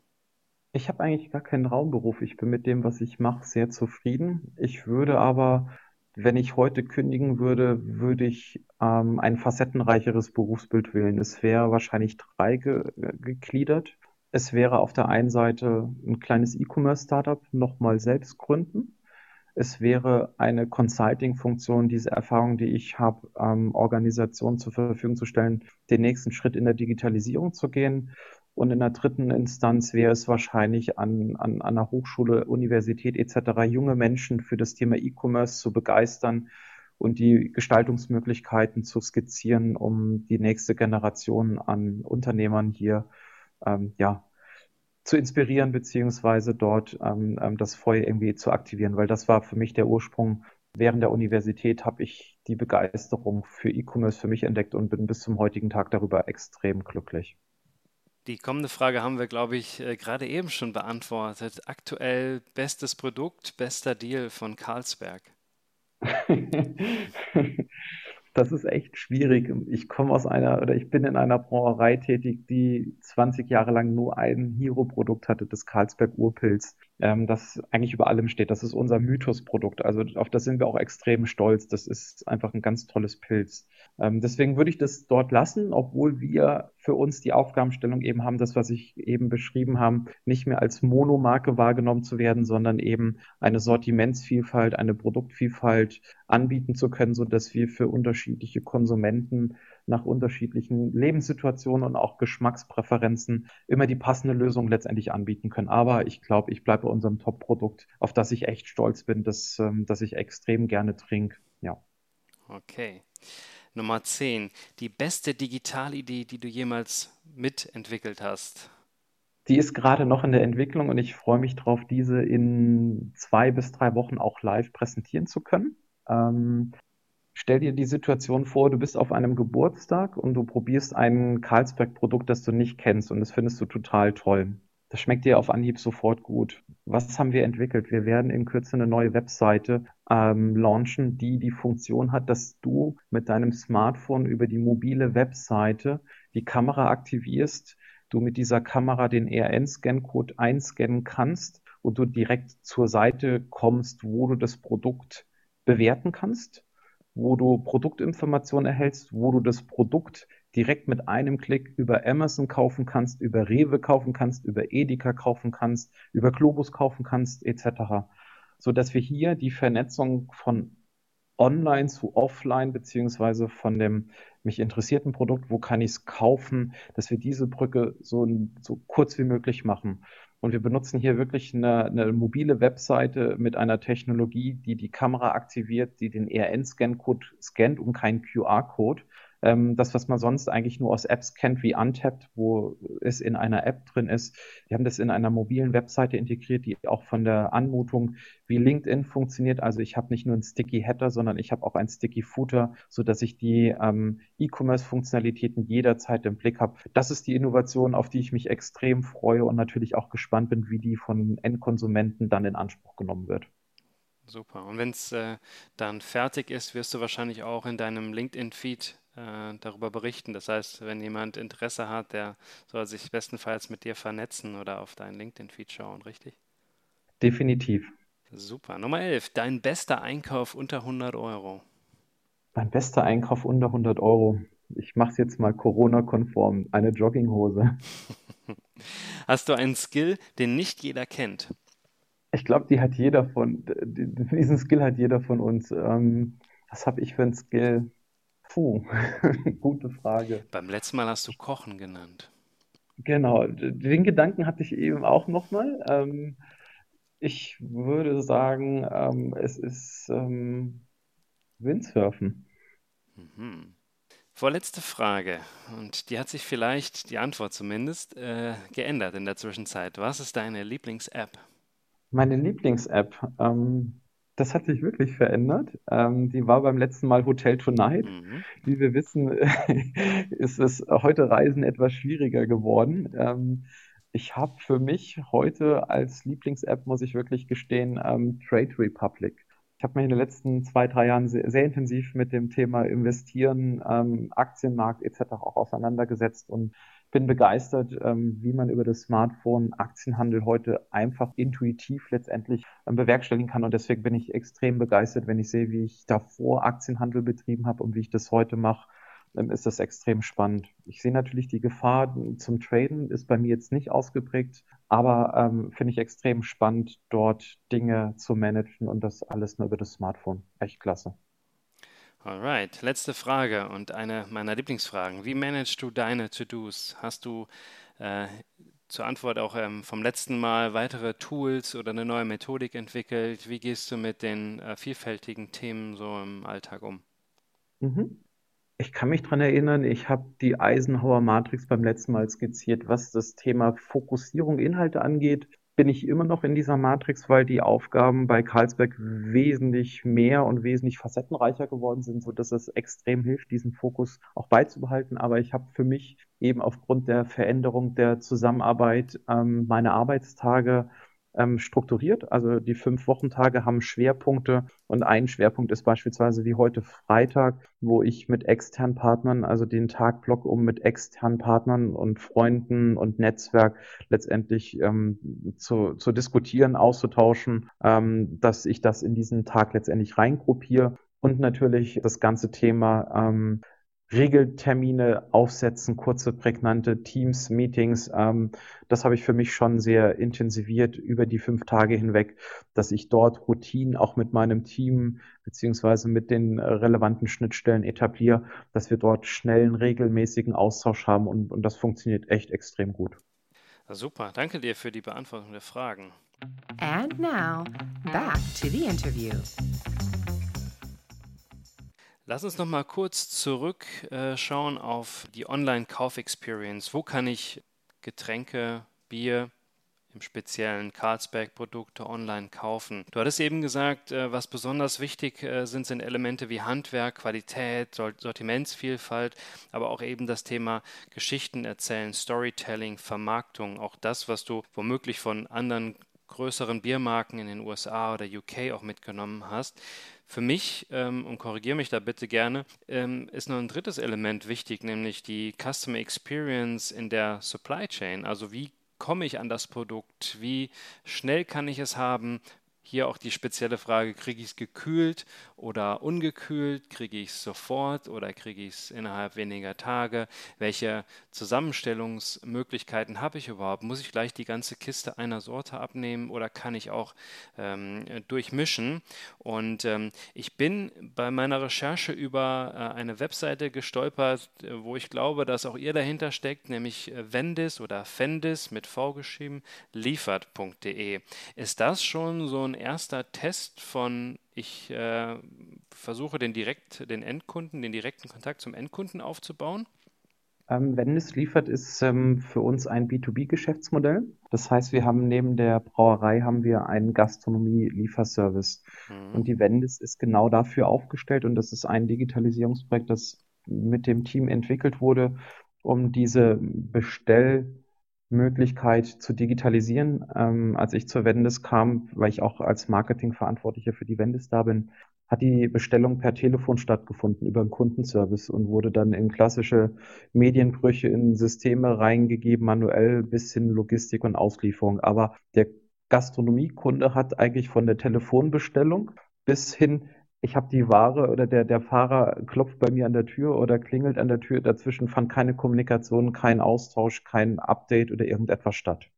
Ich habe eigentlich gar keinen Traumberuf. Ich bin mit dem, was ich mache, sehr zufrieden. Ich würde aber, wenn ich heute kündigen würde, würde ich ähm, ein facettenreicheres Berufsbild wählen. Es wäre wahrscheinlich drei ge gegliedert. Es wäre auf der einen Seite ein kleines E-Commerce-Startup nochmal selbst gründen. Es wäre eine Consulting-Funktion, diese Erfahrung, die ich habe, ähm, Organisationen zur Verfügung zu stellen, den nächsten Schritt in der Digitalisierung zu gehen. Und in der dritten Instanz wäre es wahrscheinlich an, an, an einer Hochschule, Universität etc. junge Menschen für das Thema E-Commerce zu begeistern und die Gestaltungsmöglichkeiten zu skizzieren, um die nächste Generation an Unternehmern hier ähm, ja, zu inspirieren, beziehungsweise dort ähm, ähm, das Feuer irgendwie zu aktivieren, weil das war für mich der Ursprung. Während der Universität habe ich die Begeisterung für E-Commerce für mich entdeckt und bin bis zum heutigen Tag darüber extrem glücklich. Die kommende Frage haben wir, glaube ich, äh, gerade eben schon beantwortet. Aktuell bestes Produkt, bester Deal von Carlsberg. Das ist echt schwierig. Ich komme aus einer oder ich bin in einer Brauerei tätig, die 20 Jahre lang nur ein Hero-Produkt hatte, das Carlsberg Urpilz, ähm, das eigentlich über allem steht. Das ist unser Mythos-Produkt. Also auf das sind wir auch extrem stolz. Das ist einfach ein ganz tolles Pilz. Ähm, deswegen würde ich das dort lassen, obwohl wir für uns die Aufgabenstellung eben haben, das, was ich eben beschrieben habe, nicht mehr als Monomarke wahrgenommen zu werden, sondern eben eine Sortimentsvielfalt, eine Produktvielfalt anbieten zu können, so dass wir für unterschiedliche Konsumenten nach unterschiedlichen Lebenssituationen und auch Geschmackspräferenzen immer die passende Lösung letztendlich anbieten können. Aber ich glaube, ich bleibe bei unserem Top-Produkt, auf das ich echt stolz bin, das, ähm, das ich extrem gerne trinke. Ja. Okay. Nummer 10. Die beste Digitalidee, die du jemals mitentwickelt hast. Die ist gerade noch in der Entwicklung und ich freue mich darauf, diese in zwei bis drei Wochen auch live präsentieren zu können. Ähm, stell dir die Situation vor, du bist auf einem Geburtstag und du probierst ein Carlsberg-Produkt, das du nicht kennst und das findest du total toll. Das schmeckt dir auf Anhieb sofort gut. Was haben wir entwickelt? Wir werden in Kürze eine neue Webseite ähm, launchen, die die Funktion hat, dass du mit deinem Smartphone über die mobile Webseite die Kamera aktivierst, du mit dieser Kamera den ERN-Scan-Code einscannen kannst und du direkt zur Seite kommst, wo du das Produkt bewerten kannst, wo du Produktinformationen erhältst, wo du das Produkt direkt mit einem Klick über Amazon kaufen kannst, über Rewe kaufen kannst, über Edeka kaufen kannst, über Globus kaufen kannst, etc. So dass wir hier die Vernetzung von online zu offline, beziehungsweise von dem mich interessierten Produkt, wo kann ich es kaufen, dass wir diese Brücke so, so kurz wie möglich machen. Und wir benutzen hier wirklich eine, eine mobile Webseite mit einer Technologie, die die Kamera aktiviert, die den ERN-Scan-Code scannt und keinen QR-Code, ähm, das, was man sonst eigentlich nur aus Apps kennt, wie Untapped, wo es in einer App drin ist. Wir haben das in einer mobilen Webseite integriert, die auch von der Anmutung wie LinkedIn funktioniert. Also ich habe nicht nur einen Sticky Header, sondern ich habe auch einen Sticky Footer, so dass ich die ähm, E-Commerce-Funktionalitäten jederzeit im Blick habe. Das ist die Innovation, auf die ich mich extrem freue und natürlich auch gespannt bin, wie die von Endkonsumenten dann in Anspruch genommen wird. Super. Und wenn es äh, dann fertig ist, wirst du wahrscheinlich auch in deinem LinkedIn-Feed darüber berichten. Das heißt, wenn jemand Interesse hat, der soll sich bestenfalls mit dir vernetzen oder auf deinen LinkedIn-Feed schauen, richtig? Definitiv. Super. Nummer 11. Dein bester Einkauf unter 100 Euro. Mein bester Einkauf unter 100 Euro. Ich mache es jetzt mal Corona-konform. Eine Jogginghose. Hast du einen Skill, den nicht jeder kennt? Ich glaube, die hat jeder von, diesen Skill hat jeder von uns. Ähm, was habe ich für einen Skill? Puh, gute Frage. Beim letzten Mal hast du Kochen genannt. Genau, den Gedanken hatte ich eben auch nochmal. Ähm, ich würde sagen, ähm, es ist ähm, Windsurfen. Mhm. Vorletzte Frage, und die hat sich vielleicht, die Antwort zumindest, äh, geändert in der Zwischenzeit. Was ist deine Lieblings-App? Meine Lieblings-App, ähm, das hat sich wirklich verändert. Ähm, die war beim letzten Mal Hotel Tonight. Mhm. Wie wir wissen, ist es heute Reisen etwas schwieriger geworden. Ähm, ich habe für mich heute als Lieblings-App, muss ich wirklich gestehen, ähm, Trade Republic. Ich habe mich in den letzten zwei, drei Jahren sehr, sehr intensiv mit dem Thema Investieren, ähm, Aktienmarkt etc. auch auseinandergesetzt und bin begeistert, ähm, wie man über das Smartphone Aktienhandel heute einfach intuitiv letztendlich ähm, bewerkstelligen kann. Und deswegen bin ich extrem begeistert, wenn ich sehe, wie ich davor Aktienhandel betrieben habe und wie ich das heute mache ähm, ist das extrem spannend. Ich sehe natürlich die Gefahr zum Traden ist bei mir jetzt nicht ausgeprägt, aber ähm, finde ich extrem spannend, dort Dinge zu managen und das alles nur über das Smartphone. Echt klasse. Alright, letzte Frage und eine meiner Lieblingsfragen. Wie managst du deine To-Dos? Hast du äh, zur Antwort auch ähm, vom letzten Mal weitere Tools oder eine neue Methodik entwickelt? Wie gehst du mit den äh, vielfältigen Themen so im Alltag um? Mhm. Ich kann mich dran erinnern, ich habe die Eisenhower Matrix beim letzten Mal skizziert. Was das Thema Fokussierung, Inhalte angeht, bin ich immer noch in dieser Matrix, weil die Aufgaben bei Carlsberg wesentlich mehr und wesentlich facettenreicher geworden sind, so dass es extrem hilft, diesen Fokus auch beizubehalten. Aber ich habe für mich eben aufgrund der Veränderung der Zusammenarbeit ähm, meine Arbeitstage ähm, strukturiert. Also die fünf Wochentage haben Schwerpunkte und ein Schwerpunkt ist beispielsweise wie heute Freitag, wo ich mit externen Partnern, also den Tag block um mit externen Partnern und Freunden und Netzwerk letztendlich ähm, zu, zu diskutieren, auszutauschen, ähm, dass ich das in diesen Tag letztendlich reingruppiere und natürlich das ganze Thema ähm, Regeltermine aufsetzen, kurze, prägnante Teams, Meetings. Ähm, das habe ich für mich schon sehr intensiviert über die fünf Tage hinweg, dass ich dort Routinen auch mit meinem Team beziehungsweise mit den äh, relevanten Schnittstellen etabliere, dass wir dort schnellen, regelmäßigen Austausch haben und, und das funktioniert echt extrem gut. Super, danke dir für die Beantwortung der Fragen. And now, back to the interview. Lass uns noch mal kurz zurückschauen äh, auf die Online-Kauf-Experience. Wo kann ich Getränke, Bier, im speziellen Carlsberg-Produkte online kaufen? Du hattest eben gesagt, äh, was besonders wichtig äh, sind, sind Elemente wie Handwerk, Qualität, Sortimentsvielfalt, aber auch eben das Thema Geschichten erzählen, Storytelling, Vermarktung, auch das, was du womöglich von anderen größeren Biermarken in den USA oder UK auch mitgenommen hast. Für mich, ähm, und korrigiere mich da bitte gerne, ähm, ist noch ein drittes Element wichtig, nämlich die Customer Experience in der Supply Chain. Also wie komme ich an das Produkt? Wie schnell kann ich es haben? Hier auch die spezielle Frage, kriege ich es gekühlt oder ungekühlt? Kriege ich es sofort oder kriege ich es innerhalb weniger Tage? Welche Zusammenstellungsmöglichkeiten habe ich überhaupt? Muss ich gleich die ganze Kiste einer Sorte abnehmen oder kann ich auch ähm, durchmischen? Und ähm, ich bin bei meiner Recherche über äh, eine Webseite gestolpert, wo ich glaube, dass auch ihr dahinter steckt, nämlich äh, Vendis oder Fendis mit V geschrieben, liefert.de. Ist das schon so ein erster Test von, ich äh, versuche den direkt, den Endkunden, den direkten Kontakt zum Endkunden aufzubauen? Ähm, wenn es liefert, ist ähm, für uns ein B2B-Geschäftsmodell. Das heißt, wir haben neben der Brauerei haben wir einen Gastronomie-Lieferservice. Mhm. Und die Wendis ist genau dafür aufgestellt und das ist ein Digitalisierungsprojekt, das mit dem Team entwickelt wurde, um diese Bestell- Möglichkeit zu digitalisieren. Ähm, als ich zur Wendis kam, weil ich auch als Marketingverantwortlicher für die Wendis da bin, hat die Bestellung per Telefon stattgefunden über einen Kundenservice und wurde dann in klassische Medienbrüche in Systeme reingegeben, manuell bis hin Logistik und Auslieferung. Aber der Gastronomiekunde hat eigentlich von der Telefonbestellung bis hin ich habe die Ware oder der, der Fahrer klopft bei mir an der Tür oder klingelt an der Tür. Dazwischen fand keine Kommunikation, kein Austausch, kein Update oder irgendetwas statt.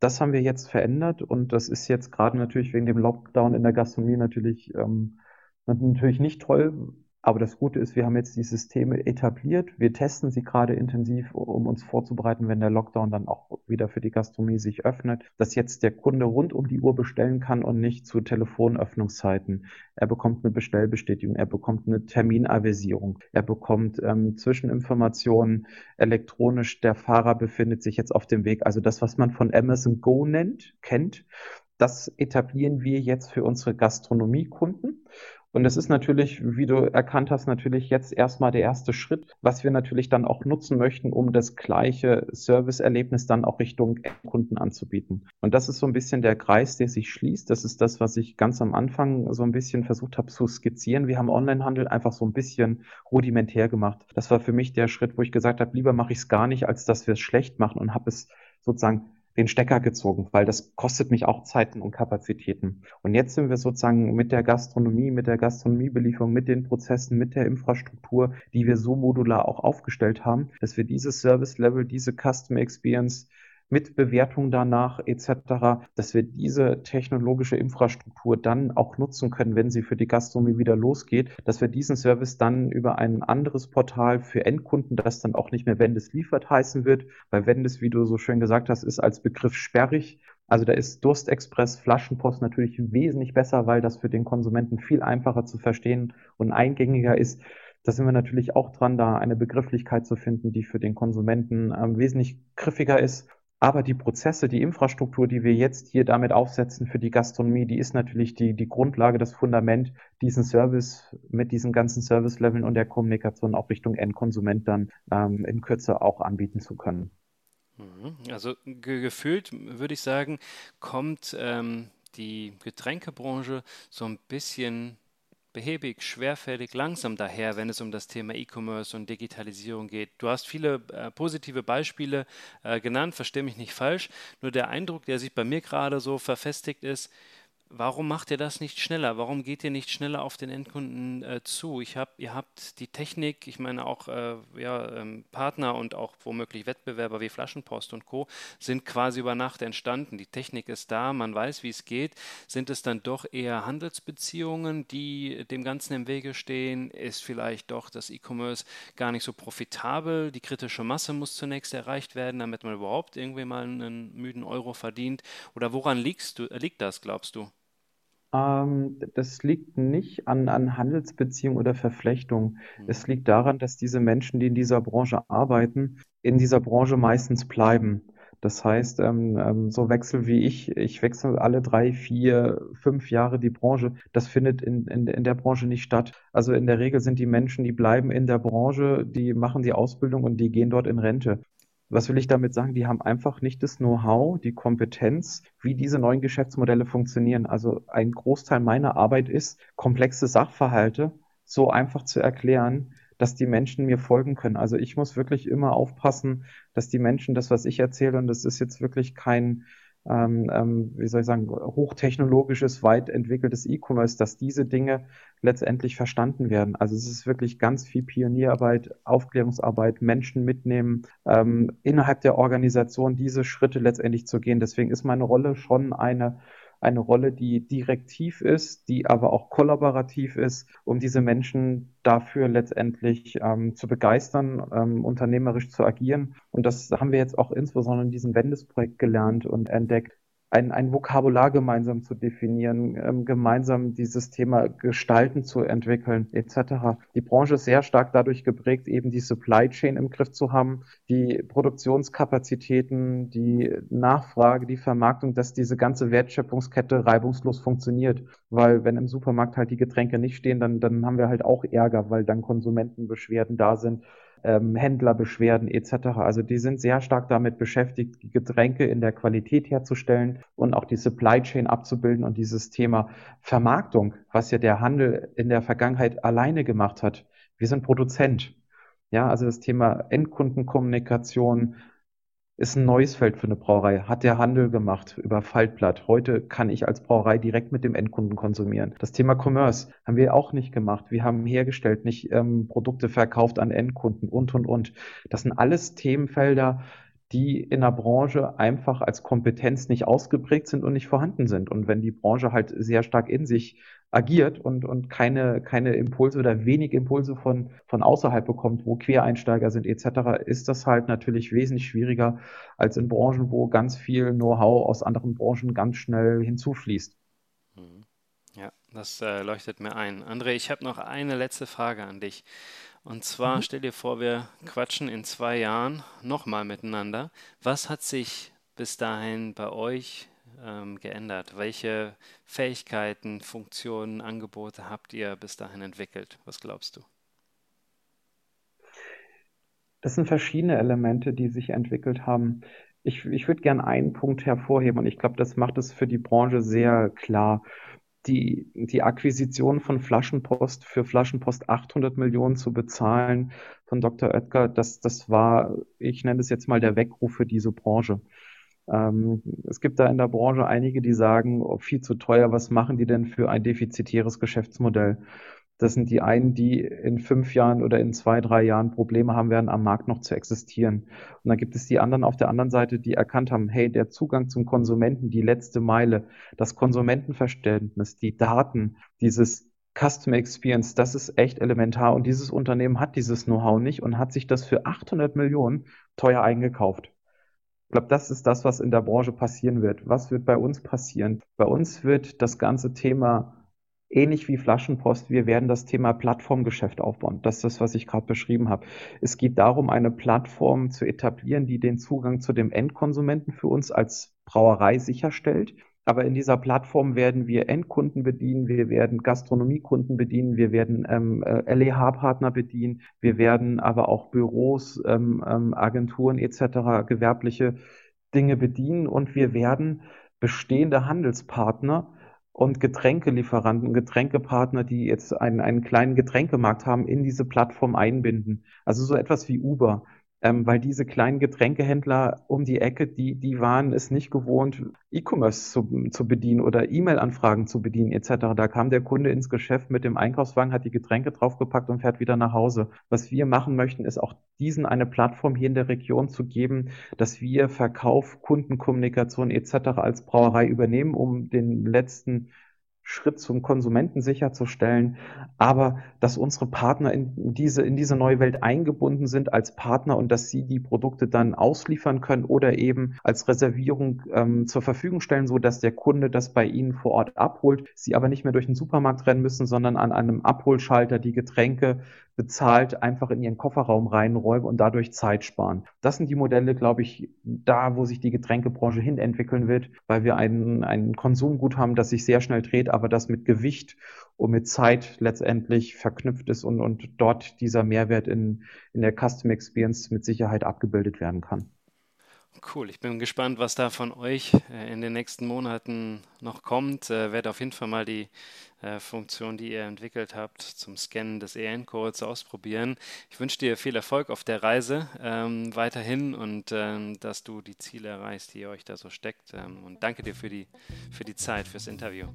Das haben wir jetzt verändert und das ist jetzt gerade natürlich wegen dem Lockdown in der Gastronomie natürlich, ähm, natürlich nicht toll, aber das Gute ist, wir haben jetzt die Systeme etabliert. Wir testen sie gerade intensiv, um uns vorzubereiten, wenn der Lockdown dann auch wieder für die Gastronomie sich öffnet, dass jetzt der Kunde rund um die Uhr bestellen kann und nicht zu Telefonöffnungszeiten. Er bekommt eine Bestellbestätigung, er bekommt eine Terminavisierung, er bekommt ähm, Zwischeninformationen elektronisch. Der Fahrer befindet sich jetzt auf dem Weg. Also das, was man von Amazon Go nennt, kennt, das etablieren wir jetzt für unsere Gastronomiekunden. Und es ist natürlich, wie du erkannt hast, natürlich jetzt erstmal der erste Schritt, was wir natürlich dann auch nutzen möchten, um das gleiche Serviceerlebnis dann auch Richtung Kunden anzubieten. Und das ist so ein bisschen der Kreis, der sich schließt. Das ist das, was ich ganz am Anfang so ein bisschen versucht habe zu skizzieren. Wir haben Onlinehandel einfach so ein bisschen rudimentär gemacht. Das war für mich der Schritt, wo ich gesagt habe, lieber mache ich es gar nicht, als dass wir es schlecht machen und habe es sozusagen den Stecker gezogen, weil das kostet mich auch Zeiten und Kapazitäten. Und jetzt sind wir sozusagen mit der Gastronomie, mit der Gastronomiebelieferung, mit den Prozessen, mit der Infrastruktur, die wir so modular auch aufgestellt haben, dass wir dieses Service Level, diese Customer Experience mit Bewertung danach etc., dass wir diese technologische Infrastruktur dann auch nutzen können, wenn sie für die Gastronomie wieder losgeht, dass wir diesen Service dann über ein anderes Portal für Endkunden, das dann auch nicht mehr Wendes liefert heißen wird, weil Wendes, wie du so schön gesagt hast, ist als Begriff sperrig. Also da ist Durstexpress, Flaschenpost natürlich wesentlich besser, weil das für den Konsumenten viel einfacher zu verstehen und eingängiger ist. Da sind wir natürlich auch dran, da eine Begrifflichkeit zu finden, die für den Konsumenten ähm, wesentlich griffiger ist aber die Prozesse, die Infrastruktur, die wir jetzt hier damit aufsetzen für die Gastronomie, die ist natürlich die, die Grundlage, das Fundament, diesen Service mit diesen ganzen Service-Leveln und der Kommunikation auch Richtung Endkonsument dann ähm, in Kürze auch anbieten zu können. Mhm. Also ge gefühlt würde ich sagen, kommt ähm, die Getränkebranche so ein bisschen behäbig, schwerfällig, langsam daher, wenn es um das Thema E-Commerce und Digitalisierung geht. Du hast viele äh, positive Beispiele äh, genannt, verstehe mich nicht falsch. Nur der Eindruck, der sich bei mir gerade so verfestigt ist, Warum macht ihr das nicht schneller? Warum geht ihr nicht schneller auf den Endkunden äh, zu? Ich hab, ihr habt die Technik, ich meine auch äh, ja, ähm, Partner und auch womöglich Wettbewerber wie Flaschenpost und Co. sind quasi über Nacht entstanden. Die Technik ist da, man weiß, wie es geht. Sind es dann doch eher Handelsbeziehungen, die dem Ganzen im Wege stehen? Ist vielleicht doch das E-Commerce gar nicht so profitabel? Die kritische Masse muss zunächst erreicht werden, damit man überhaupt irgendwie mal einen müden Euro verdient? Oder woran liegst du, liegt das, glaubst du? Ähm, das liegt nicht an, an Handelsbeziehungen oder Verflechtungen. Mhm. Es liegt daran, dass diese Menschen, die in dieser Branche arbeiten, in dieser Branche meistens bleiben. Das heißt, ähm, ähm, so Wechsel wie ich, ich wechsle alle drei, vier, fünf Jahre die Branche. Das findet in, in, in der Branche nicht statt. Also in der Regel sind die Menschen, die bleiben in der Branche, die machen die Ausbildung und die gehen dort in Rente. Was will ich damit sagen? Die haben einfach nicht das Know-how, die Kompetenz, wie diese neuen Geschäftsmodelle funktionieren. Also ein Großteil meiner Arbeit ist, komplexe Sachverhalte so einfach zu erklären, dass die Menschen mir folgen können. Also ich muss wirklich immer aufpassen, dass die Menschen das, was ich erzähle, und das ist jetzt wirklich kein, ähm, ähm, wie soll ich sagen, hochtechnologisches, weit entwickeltes E-Commerce, dass diese Dinge letztendlich verstanden werden. Also es ist wirklich ganz viel Pionierarbeit, Aufklärungsarbeit, Menschen mitnehmen, ähm, innerhalb der Organisation diese Schritte letztendlich zu gehen. Deswegen ist meine Rolle schon eine eine Rolle, die direktiv ist, die aber auch kollaborativ ist, um diese Menschen dafür letztendlich ähm, zu begeistern, ähm, unternehmerisch zu agieren. Und das haben wir jetzt auch insbesondere in diesem Wendes-Projekt gelernt und entdeckt, ein, ein Vokabular gemeinsam zu definieren, ähm, gemeinsam dieses Thema Gestalten zu entwickeln, etc. Die Branche ist sehr stark dadurch geprägt, eben die Supply Chain im Griff zu haben, die Produktionskapazitäten, die Nachfrage, die Vermarktung, dass diese ganze Wertschöpfungskette reibungslos funktioniert. Weil wenn im Supermarkt halt die Getränke nicht stehen, dann, dann haben wir halt auch Ärger, weil dann Konsumentenbeschwerden da sind ähm, Händlerbeschwerden etc. Also die sind sehr stark damit beschäftigt, Getränke in der Qualität herzustellen und auch die Supply Chain abzubilden und dieses Thema Vermarktung, was ja der Handel in der Vergangenheit alleine gemacht hat. Wir sind Produzent. Ja, also das Thema Endkundenkommunikation, ist ein neues Feld für eine Brauerei. Hat der Handel gemacht über Faltblatt. Heute kann ich als Brauerei direkt mit dem Endkunden konsumieren. Das Thema Commerce haben wir auch nicht gemacht. Wir haben hergestellt, nicht ähm, Produkte verkauft an Endkunden und, und, und. Das sind alles Themenfelder, die in der Branche einfach als Kompetenz nicht ausgeprägt sind und nicht vorhanden sind. Und wenn die Branche halt sehr stark in sich agiert und, und keine, keine Impulse oder wenig Impulse von, von außerhalb bekommt, wo Quereinsteiger sind etc., ist das halt natürlich wesentlich schwieriger als in Branchen, wo ganz viel Know-how aus anderen Branchen ganz schnell hinzufließt. Mhm. Ja, das äh, leuchtet mir ein. André, ich habe noch eine letzte Frage an dich. Und zwar mhm. stell dir vor, wir quatschen in zwei Jahren nochmal miteinander. Was hat sich bis dahin bei euch ähm, geändert? Welche Fähigkeiten, Funktionen, Angebote habt ihr bis dahin entwickelt? Was glaubst du? Das sind verschiedene Elemente, die sich entwickelt haben. Ich, ich würde gerne einen Punkt hervorheben und ich glaube, das macht es für die Branche sehr klar die, die Akquisition von Flaschenpost für Flaschenpost 800 Millionen zu bezahlen von Dr. Oetker, das, das war, ich nenne es jetzt mal der Weckruf für diese Branche. Ähm, es gibt da in der Branche einige, die sagen, oh, viel zu teuer, was machen die denn für ein defizitäres Geschäftsmodell? Das sind die einen, die in fünf Jahren oder in zwei, drei Jahren Probleme haben werden, am Markt noch zu existieren. Und dann gibt es die anderen auf der anderen Seite, die erkannt haben, hey, der Zugang zum Konsumenten, die letzte Meile, das Konsumentenverständnis, die Daten, dieses Customer Experience, das ist echt elementar. Und dieses Unternehmen hat dieses Know-how nicht und hat sich das für 800 Millionen teuer eingekauft. Ich glaube, das ist das, was in der Branche passieren wird. Was wird bei uns passieren? Bei uns wird das ganze Thema ähnlich wie Flaschenpost, wir werden das Thema Plattformgeschäft aufbauen. Das ist das, was ich gerade beschrieben habe. Es geht darum, eine Plattform zu etablieren, die den Zugang zu dem Endkonsumenten für uns als Brauerei sicherstellt. Aber in dieser Plattform werden wir Endkunden bedienen, wir werden Gastronomiekunden bedienen, wir werden ähm, äh, LEH-Partner bedienen, wir werden aber auch Büros, ähm, ähm, Agenturen etc., gewerbliche Dinge bedienen und wir werden bestehende Handelspartner und Getränkelieferanten, Getränkepartner, die jetzt einen, einen kleinen Getränkemarkt haben, in diese Plattform einbinden. Also so etwas wie Uber ähm, weil diese kleinen Getränkehändler um die Ecke, die, die waren es nicht gewohnt, E-Commerce zu, zu bedienen oder E-Mail-Anfragen zu bedienen etc. Da kam der Kunde ins Geschäft mit dem Einkaufswagen, hat die Getränke draufgepackt und fährt wieder nach Hause. Was wir machen möchten, ist auch diesen eine Plattform hier in der Region zu geben, dass wir Verkauf, Kundenkommunikation etc. als Brauerei übernehmen, um den letzten Schritt zum Konsumenten sicherzustellen, aber dass unsere Partner in diese, in diese neue Welt eingebunden sind als Partner und dass sie die Produkte dann ausliefern können oder eben als Reservierung ähm, zur Verfügung stellen, so dass der Kunde das bei ihnen vor Ort abholt, sie aber nicht mehr durch den Supermarkt rennen müssen, sondern an einem Abholschalter die Getränke bezahlt einfach in ihren Kofferraum reinräumen und dadurch Zeit sparen. Das sind die Modelle, glaube ich, da, wo sich die Getränkebranche hin entwickeln wird, weil wir ein, ein Konsumgut haben, das sich sehr schnell dreht, aber das mit Gewicht und mit Zeit letztendlich verknüpft ist und, und dort dieser Mehrwert in, in der Custom Experience mit Sicherheit abgebildet werden kann. Cool, ich bin gespannt, was da von euch äh, in den nächsten Monaten noch kommt. Äh, werde auf jeden Fall mal die äh, Funktion, die ihr entwickelt habt, zum Scannen des EN-Codes ausprobieren. Ich wünsche dir viel Erfolg auf der Reise ähm, weiterhin und ähm, dass du die Ziele erreichst, die ihr euch da so steckt. Ähm, und danke dir für die, für die Zeit, fürs Interview.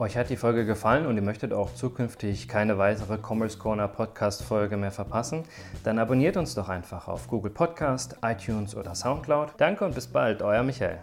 Euch hat die Folge gefallen und ihr möchtet auch zukünftig keine weitere Commerce Corner Podcast Folge mehr verpassen? Dann abonniert uns doch einfach auf Google Podcast, iTunes oder Soundcloud. Danke und bis bald, euer Michael.